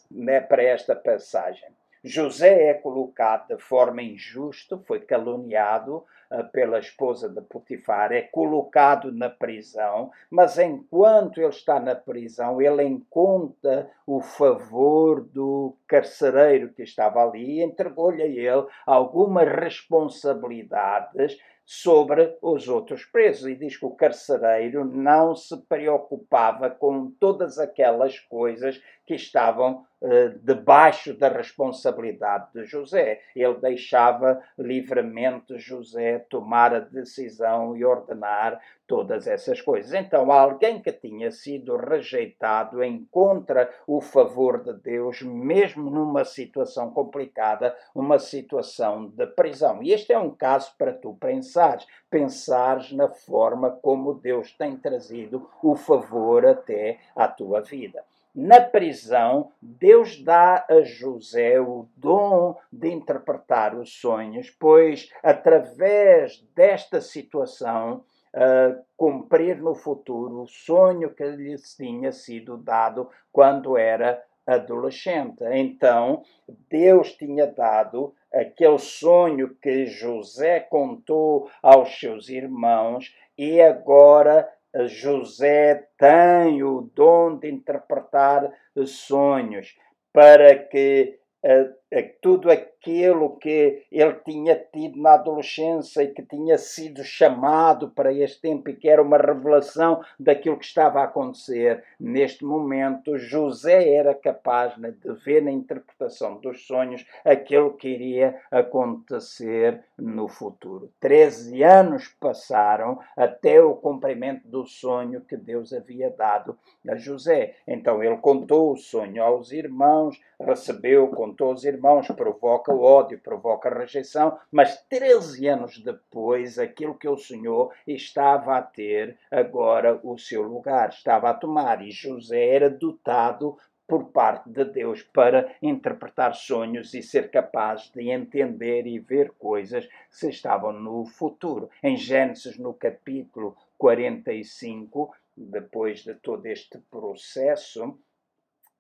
né, para esta passagem. José é colocado de forma injusta, foi caluniado uh, pela esposa de Potifar, é colocado na prisão, mas enquanto ele está na prisão, ele encontra o favor do carcereiro que estava ali e entregou-lhe a ele algumas responsabilidades sobre os outros presos. E diz que o carcereiro não se preocupava com todas aquelas coisas que estavam eh, debaixo da responsabilidade de José. Ele deixava livremente José tomar a decisão e ordenar todas essas coisas. Então, alguém que tinha sido rejeitado encontra o favor de Deus, mesmo numa situação complicada, uma situação de prisão. E este é um caso para tu pensares, pensares na forma como Deus tem trazido o favor até à tua vida na prisão, Deus dá a José o dom de interpretar os sonhos, pois através desta situação uh, cumprir no futuro o sonho que lhe tinha sido dado quando era adolescente. Então, Deus tinha dado aquele sonho que José contou aos seus irmãos e agora José tem o dom de interpretar sonhos para que uh, tudo aquilo que ele tinha tido na adolescência e que tinha sido chamado para este tempo e que era uma revelação daquilo que estava a acontecer neste momento, José era capaz né, de ver na interpretação dos sonhos aquilo que iria acontecer no futuro. Treze anos passaram até o cumprimento do sonho que Deus havia dado a José. Então ele contou o sonho aos irmãos, recebeu, contou aos irmãos, provoca o ódio, provoca rejeição, mas 13 anos depois, aquilo que o Senhor estava a ter agora o seu lugar, estava a tomar, e José era dotado por parte de Deus para interpretar sonhos e ser capaz de entender e ver coisas que estavam no futuro. Em Gênesis, no capítulo 45, depois de todo este processo,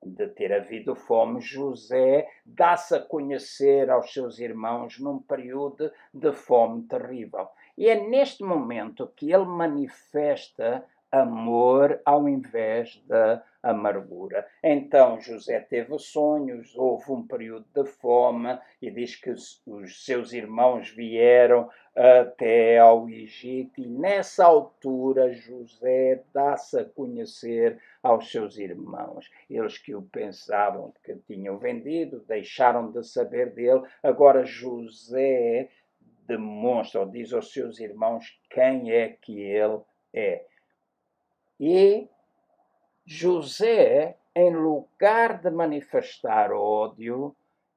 de ter havido fome, José dá-se a conhecer aos seus irmãos num período de fome terrível. E é neste momento que ele manifesta amor ao invés da amargura. Então José teve sonhos, houve um período de fome e diz que os seus irmãos vieram até ao Egito e nessa altura José dá-se a conhecer aos seus irmãos. Eles que o pensavam que tinham vendido, deixaram de saber dele. Agora José demonstra ou diz aos seus irmãos quem é que ele é. E José, em lugar de manifestar ódio,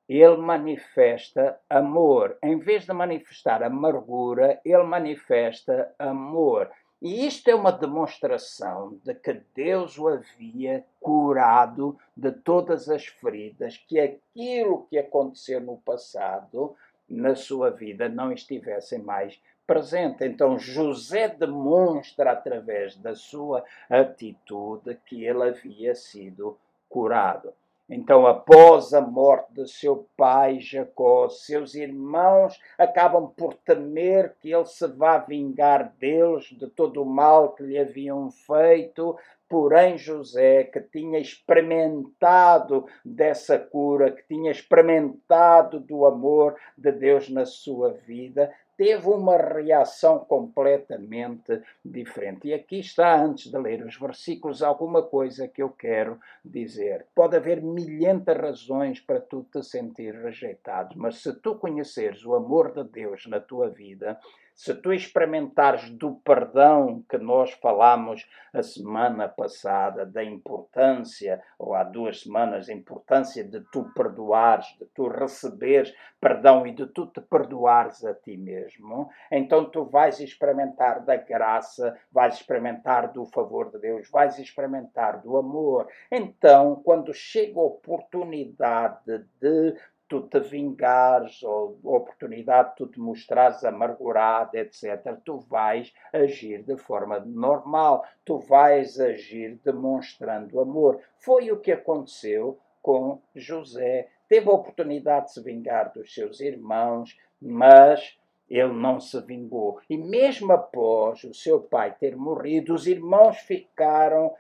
ele manifesta amor. Em vez de manifestar amargura, ele manifesta amor. E isto é uma demonstração de que Deus o havia curado de todas as feridas, que aquilo que aconteceu no passado, na sua vida, não estivesse mais representa. Então, José demonstra através da sua atitude que ele havia sido curado. Então, após a morte de seu pai Jacó, seus irmãos acabam por temer que ele se vá vingar deles, de todo o mal que lhe haviam feito. Porém, José, que tinha experimentado dessa cura, que tinha experimentado do amor de Deus na sua vida, teve uma reação completamente diferente. E aqui está, antes de ler os versículos, alguma coisa que eu quero dizer. Pode haver milhentas razões para tu te sentir rejeitado, mas se tu conheceres o amor de Deus na tua vida, se tu experimentares do perdão que nós falamos a semana passada, da importância, ou há duas semanas, a importância de tu perdoares, de tu receberes perdão e de tu te perdoares a ti mesmo, então tu vais experimentar da graça, vais experimentar do favor de Deus, vais experimentar do amor. Então, quando chega a oportunidade de tu te vingares, ou oportunidade de tu te mostrares amargurado, etc., tu vais agir de forma normal, tu vais agir demonstrando amor. Foi o que aconteceu com José. Teve a oportunidade de se vingar dos seus irmãos, mas ele não se vingou. E mesmo após o seu pai ter morrido, os irmãos ficaram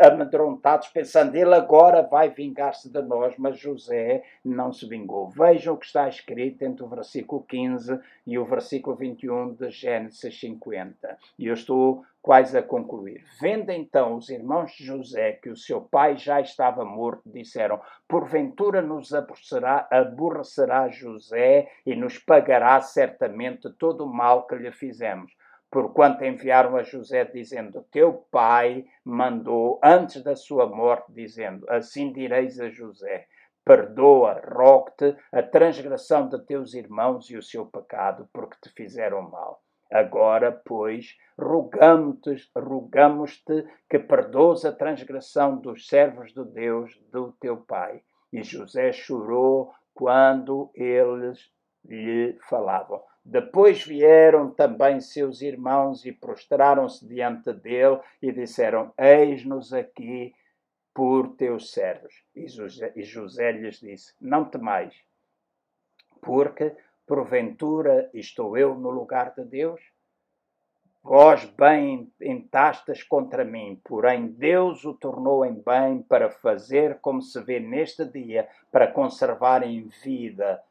amedrontados, pensando, ele agora vai vingar-se de nós, mas José não se vingou. Vejam o que está escrito entre o versículo 15 e o versículo 21 de Gênesis 50. E eu estou quase a concluir. Vendo então os irmãos de José que o seu pai já estava morto, disseram: Porventura nos aborrecerá, aborrecerá José e nos pagará certamente todo o mal que lhe fizemos porquanto enviaram a José dizendo: Teu pai mandou antes da sua morte, dizendo: Assim direis a José: Perdoa, rogo-te, a transgressão de teus irmãos e o seu pecado, porque te fizeram mal. Agora, pois, rogamos-te rogamos que perdoes a transgressão dos servos de Deus, do teu pai. E José chorou quando eles lhe falavam. Depois vieram também seus irmãos e prostraram-se diante dele e disseram: Eis-nos aqui por teus servos. E José, e José lhes disse: Não temais, porque porventura estou eu no lugar de Deus? Vós bem entastas contra mim, porém Deus o tornou em bem para fazer como se vê neste dia, para conservar em vida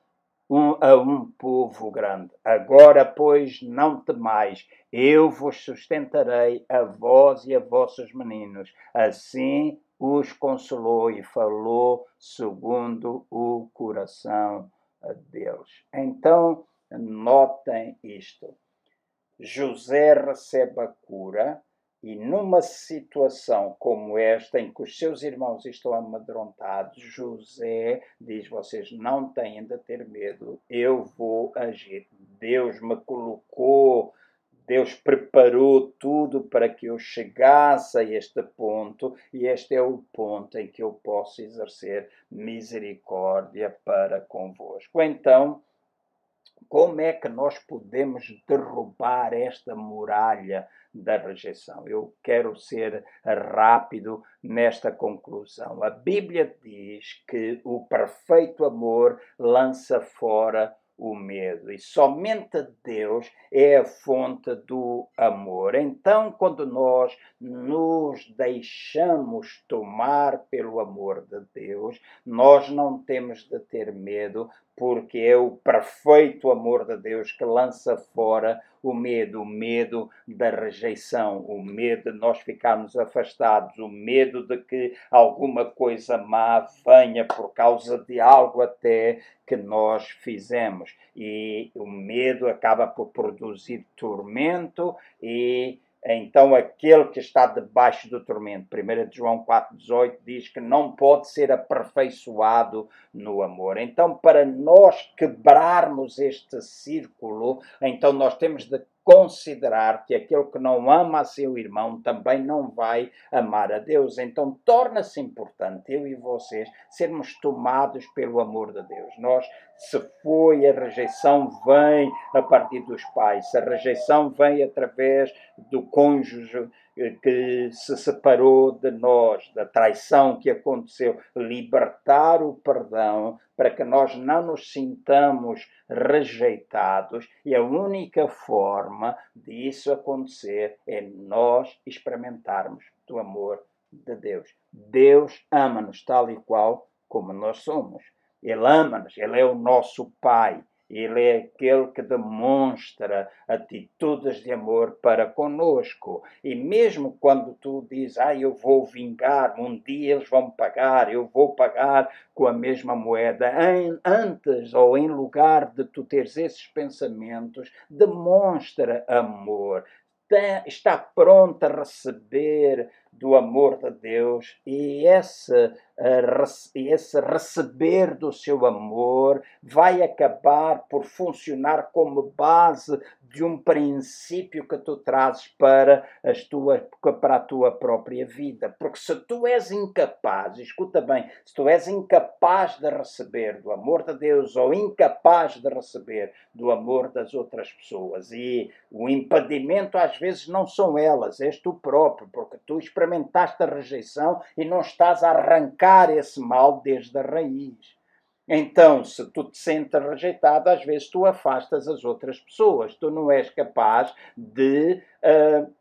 um, a um povo grande. Agora, pois, não temais, eu vos sustentarei a vós e a vossos meninos. Assim os consolou e falou segundo o coração deles. Então, notem isto. José recebe a cura e numa situação como esta, em que os seus irmãos estão amedrontados, José diz: Vocês não têm de ter medo, eu vou agir. Deus me colocou, Deus preparou tudo para que eu chegasse a este ponto, e este é o ponto em que eu posso exercer misericórdia para convosco. Então, como é que nós podemos derrubar esta muralha da rejeição. Eu quero ser rápido nesta conclusão. A Bíblia diz que o perfeito amor lança fora o medo. E somente Deus é a fonte do amor. Então, quando nós nos deixamos tomar pelo amor de Deus, nós não temos de ter medo, porque é o perfeito amor de Deus que lança fora o medo, o medo da rejeição, o medo de nós ficarmos afastados, o medo de que alguma coisa má venha por causa de algo até que nós fizemos. E o medo acaba por produzir tormento e então aquele que está debaixo do tormento, 1 João 4,18 diz que não pode ser aperfeiçoado no amor. Então, para nós quebrarmos este círculo, então nós temos de considerar que aquele que não ama a seu irmão também não vai amar a Deus. Então torna-se importante eu e vocês sermos tomados pelo amor de Deus. Nós, se foi a rejeição, vem a partir dos pais, se a rejeição vem através do cônjuge que se separou de nós, da traição que aconteceu, libertar o perdão para que nós não nos sintamos rejeitados e a única forma disso acontecer é nós experimentarmos do amor de Deus. Deus ama-nos tal e qual como nós somos. Ele ama-nos, Ele é o nosso Pai. Ele é aquele que demonstra atitudes de amor para conosco. E mesmo quando tu dizes, ah, eu vou vingar, um dia eles vão pagar, eu vou pagar com a mesma moeda, antes ou em lugar de tu teres esses pensamentos, demonstra amor. Está pronto a receber do amor de Deus e esse esse receber do seu amor vai acabar por funcionar como base de um princípio que tu trazes para, as tuas, para a tua própria vida. Porque se tu és incapaz, escuta bem, se tu és incapaz de receber do amor de Deus ou incapaz de receber do amor das outras pessoas, e o impedimento às vezes não são elas, és tu próprio, porque tu experimentaste a rejeição e não estás a arrancar arrancar esse mal desde a raiz. Então, se tu te sentes rejeitado, às vezes tu afastas as outras pessoas. Tu não és capaz de uh,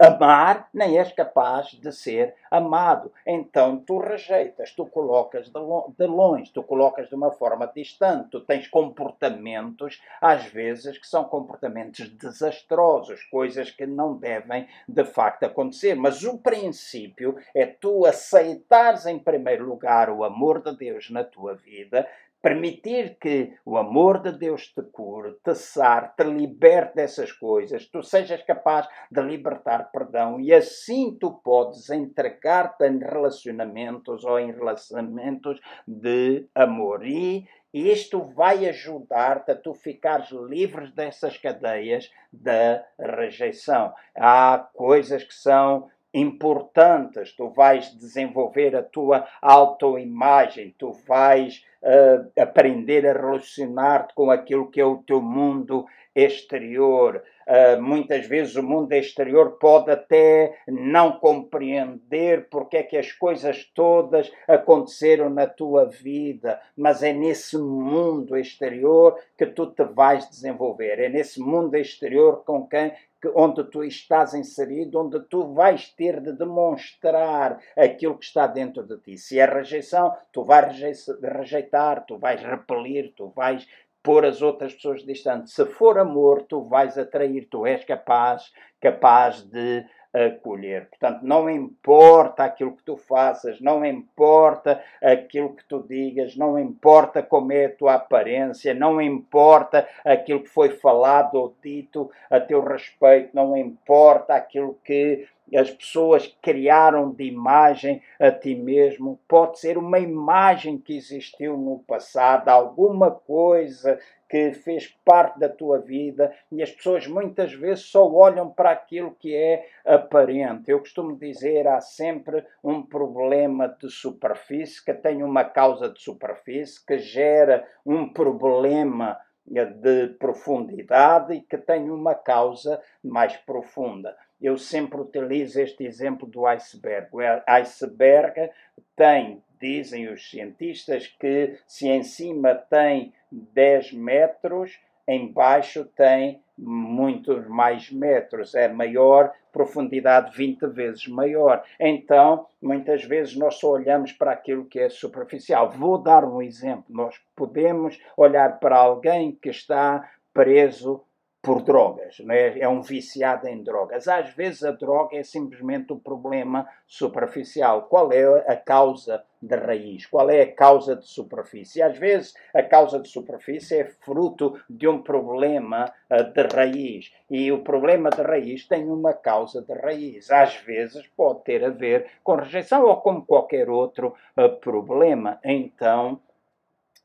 amar, nem és capaz de ser amado. Então tu rejeitas, tu colocas de longe, tu colocas de uma forma distante, tu tens comportamentos, às vezes, que são comportamentos desastrosos, coisas que não devem de facto acontecer. Mas o princípio é tu aceitares em primeiro lugar o amor de Deus na tua vida, permitir que o amor de Deus te cure, te sar, te liberte dessas coisas, tu sejas capaz de libertar perdão e assim tu podes entregar-te em relacionamentos ou em relacionamentos de amor. E isto vai ajudar-te a tu ficares livres dessas cadeias da rejeição. Há coisas que são importantes, tu vais desenvolver a tua autoimagem, tu vais uh, aprender a relacionar-te com aquilo que é o teu mundo exterior. Uh, muitas vezes o mundo exterior pode até não compreender porque é que as coisas todas aconteceram na tua vida, mas é nesse mundo exterior que tu te vais desenvolver, é nesse mundo exterior com quem onde tu estás inserido, onde tu vais ter de demonstrar aquilo que está dentro de ti. Se é rejeição, tu vais rejeitar, tu vais repelir, tu vais pôr as outras pessoas distantes. Se for amor, tu vais atrair, tu és capaz, capaz de acolher. Portanto, não importa aquilo que tu faças, não importa aquilo que tu digas, não importa como é a tua aparência, não importa aquilo que foi falado ou dito a teu respeito, não importa aquilo que as pessoas criaram de imagem a ti mesmo. Pode ser uma imagem que existiu no passado, alguma coisa que fez parte da tua vida e as pessoas muitas vezes só olham para aquilo que é aparente. Eu costumo dizer há sempre um problema de superfície que tem uma causa de superfície que gera um problema de profundidade e que tem uma causa mais profunda. Eu sempre utilizo este exemplo do iceberg. O iceberg tem, dizem os cientistas, que se em cima tem 10 metros, embaixo tem muitos mais metros, é maior, profundidade 20 vezes maior. Então, muitas vezes nós só olhamos para aquilo que é superficial. Vou dar um exemplo. Nós podemos olhar para alguém que está preso por drogas, é? é um viciado em drogas. Às vezes a droga é simplesmente o problema superficial. Qual é a causa de raiz? Qual é a causa de superfície? Às vezes a causa de superfície é fruto de um problema uh, de raiz. E o problema de raiz tem uma causa de raiz. Às vezes pode ter a ver com rejeição ou como qualquer outro uh, problema. Então,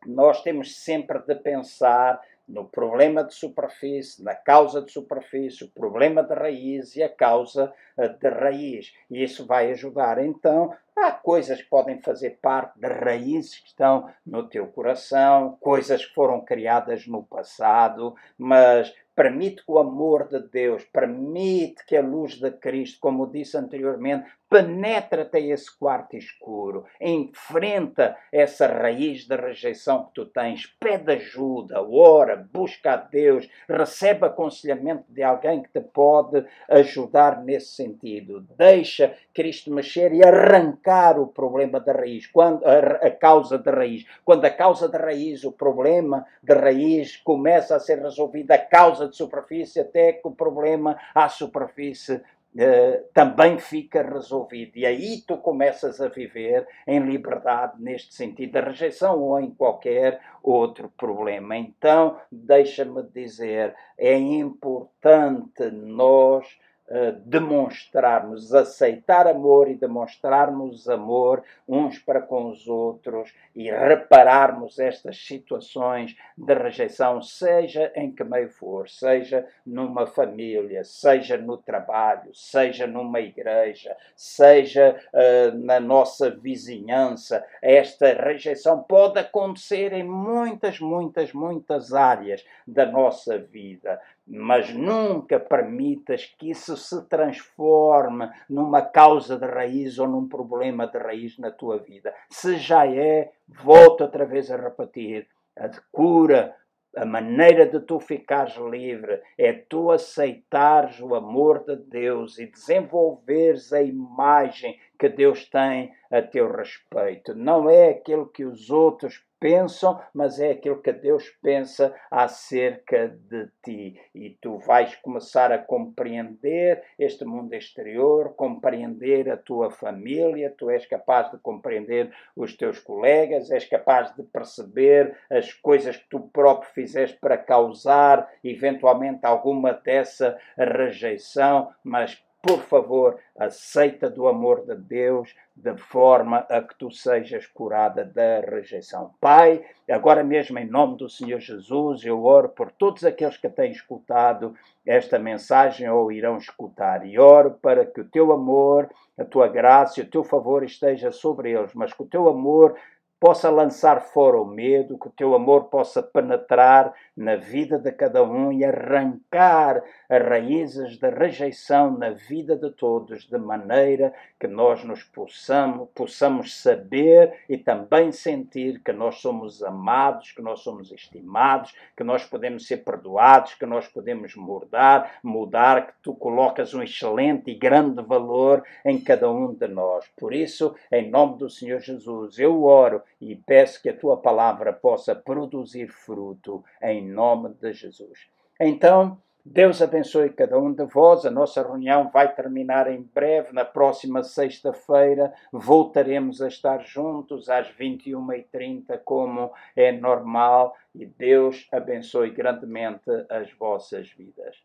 nós temos sempre de pensar no problema de superfície, na causa de superfície, o problema de raiz e a causa eh, de raiz. E isso vai ajudar. Então, há coisas que podem fazer parte de raízes que estão no teu coração, coisas que foram criadas no passado, mas permite que o amor de Deus, permite que a luz de Cristo, como disse anteriormente, penetre até esse quarto escuro, enfrenta essa raiz de rejeição que tu tens, pede ajuda, ora, busca a Deus, recebe aconselhamento de alguém que te pode ajudar nesse sentido. Deixa Cristo mexer e arrancar o problema da raiz, quando a, a causa da raiz. Quando a causa da raiz, o problema da raiz começa a ser resolvido, a causa de superfície, até que o problema à superfície Uh, também fica resolvido. E aí tu começas a viver em liberdade neste sentido da rejeição ou em qualquer outro problema. Então, deixa-me dizer, é importante nós Uh, demonstrarmos, aceitar amor e demonstrarmos amor uns para com os outros e repararmos estas situações de rejeição, seja em que meio for, seja numa família, seja no trabalho, seja numa igreja, seja uh, na nossa vizinhança. Esta rejeição pode acontecer em muitas, muitas, muitas áreas da nossa vida mas nunca permitas que se transforme numa causa de raiz ou num problema de raiz na tua vida. Se já é, volto outra vez a repetir: a cura, a maneira de tu ficares livre é tu aceitares o amor de Deus e desenvolveres a imagem que Deus tem a teu respeito. Não é aquilo que os outros pensam, mas é aquilo que Deus pensa acerca de ti. E tu vais começar a compreender este mundo exterior, compreender a tua família, tu és capaz de compreender os teus colegas, és capaz de perceber as coisas que tu próprio fizeste para causar eventualmente alguma dessa rejeição, mas por favor, aceita do amor de Deus de forma a que tu sejas curada da rejeição. Pai, agora mesmo em nome do Senhor Jesus, eu oro por todos aqueles que têm escutado esta mensagem ou irão escutar e oro para que o teu amor, a tua graça e o teu favor esteja sobre eles, mas que o teu amor possa lançar fora o medo, que o teu amor possa penetrar na vida de cada um e arrancar as raízes da rejeição na vida de todos, de maneira que nós nos possamos, possamos saber e também sentir que nós somos amados, que nós somos estimados, que nós podemos ser perdoados, que nós podemos mudar, mudar, que tu colocas um excelente e grande valor em cada um de nós. Por isso, em nome do Senhor Jesus, eu oro e peço que a tua palavra possa produzir fruto em nome de Jesus. Então, Deus abençoe cada um de vós. A nossa reunião vai terminar em breve. Na próxima sexta-feira voltaremos a estar juntos às 21h30, como é normal. E Deus abençoe grandemente as vossas vidas.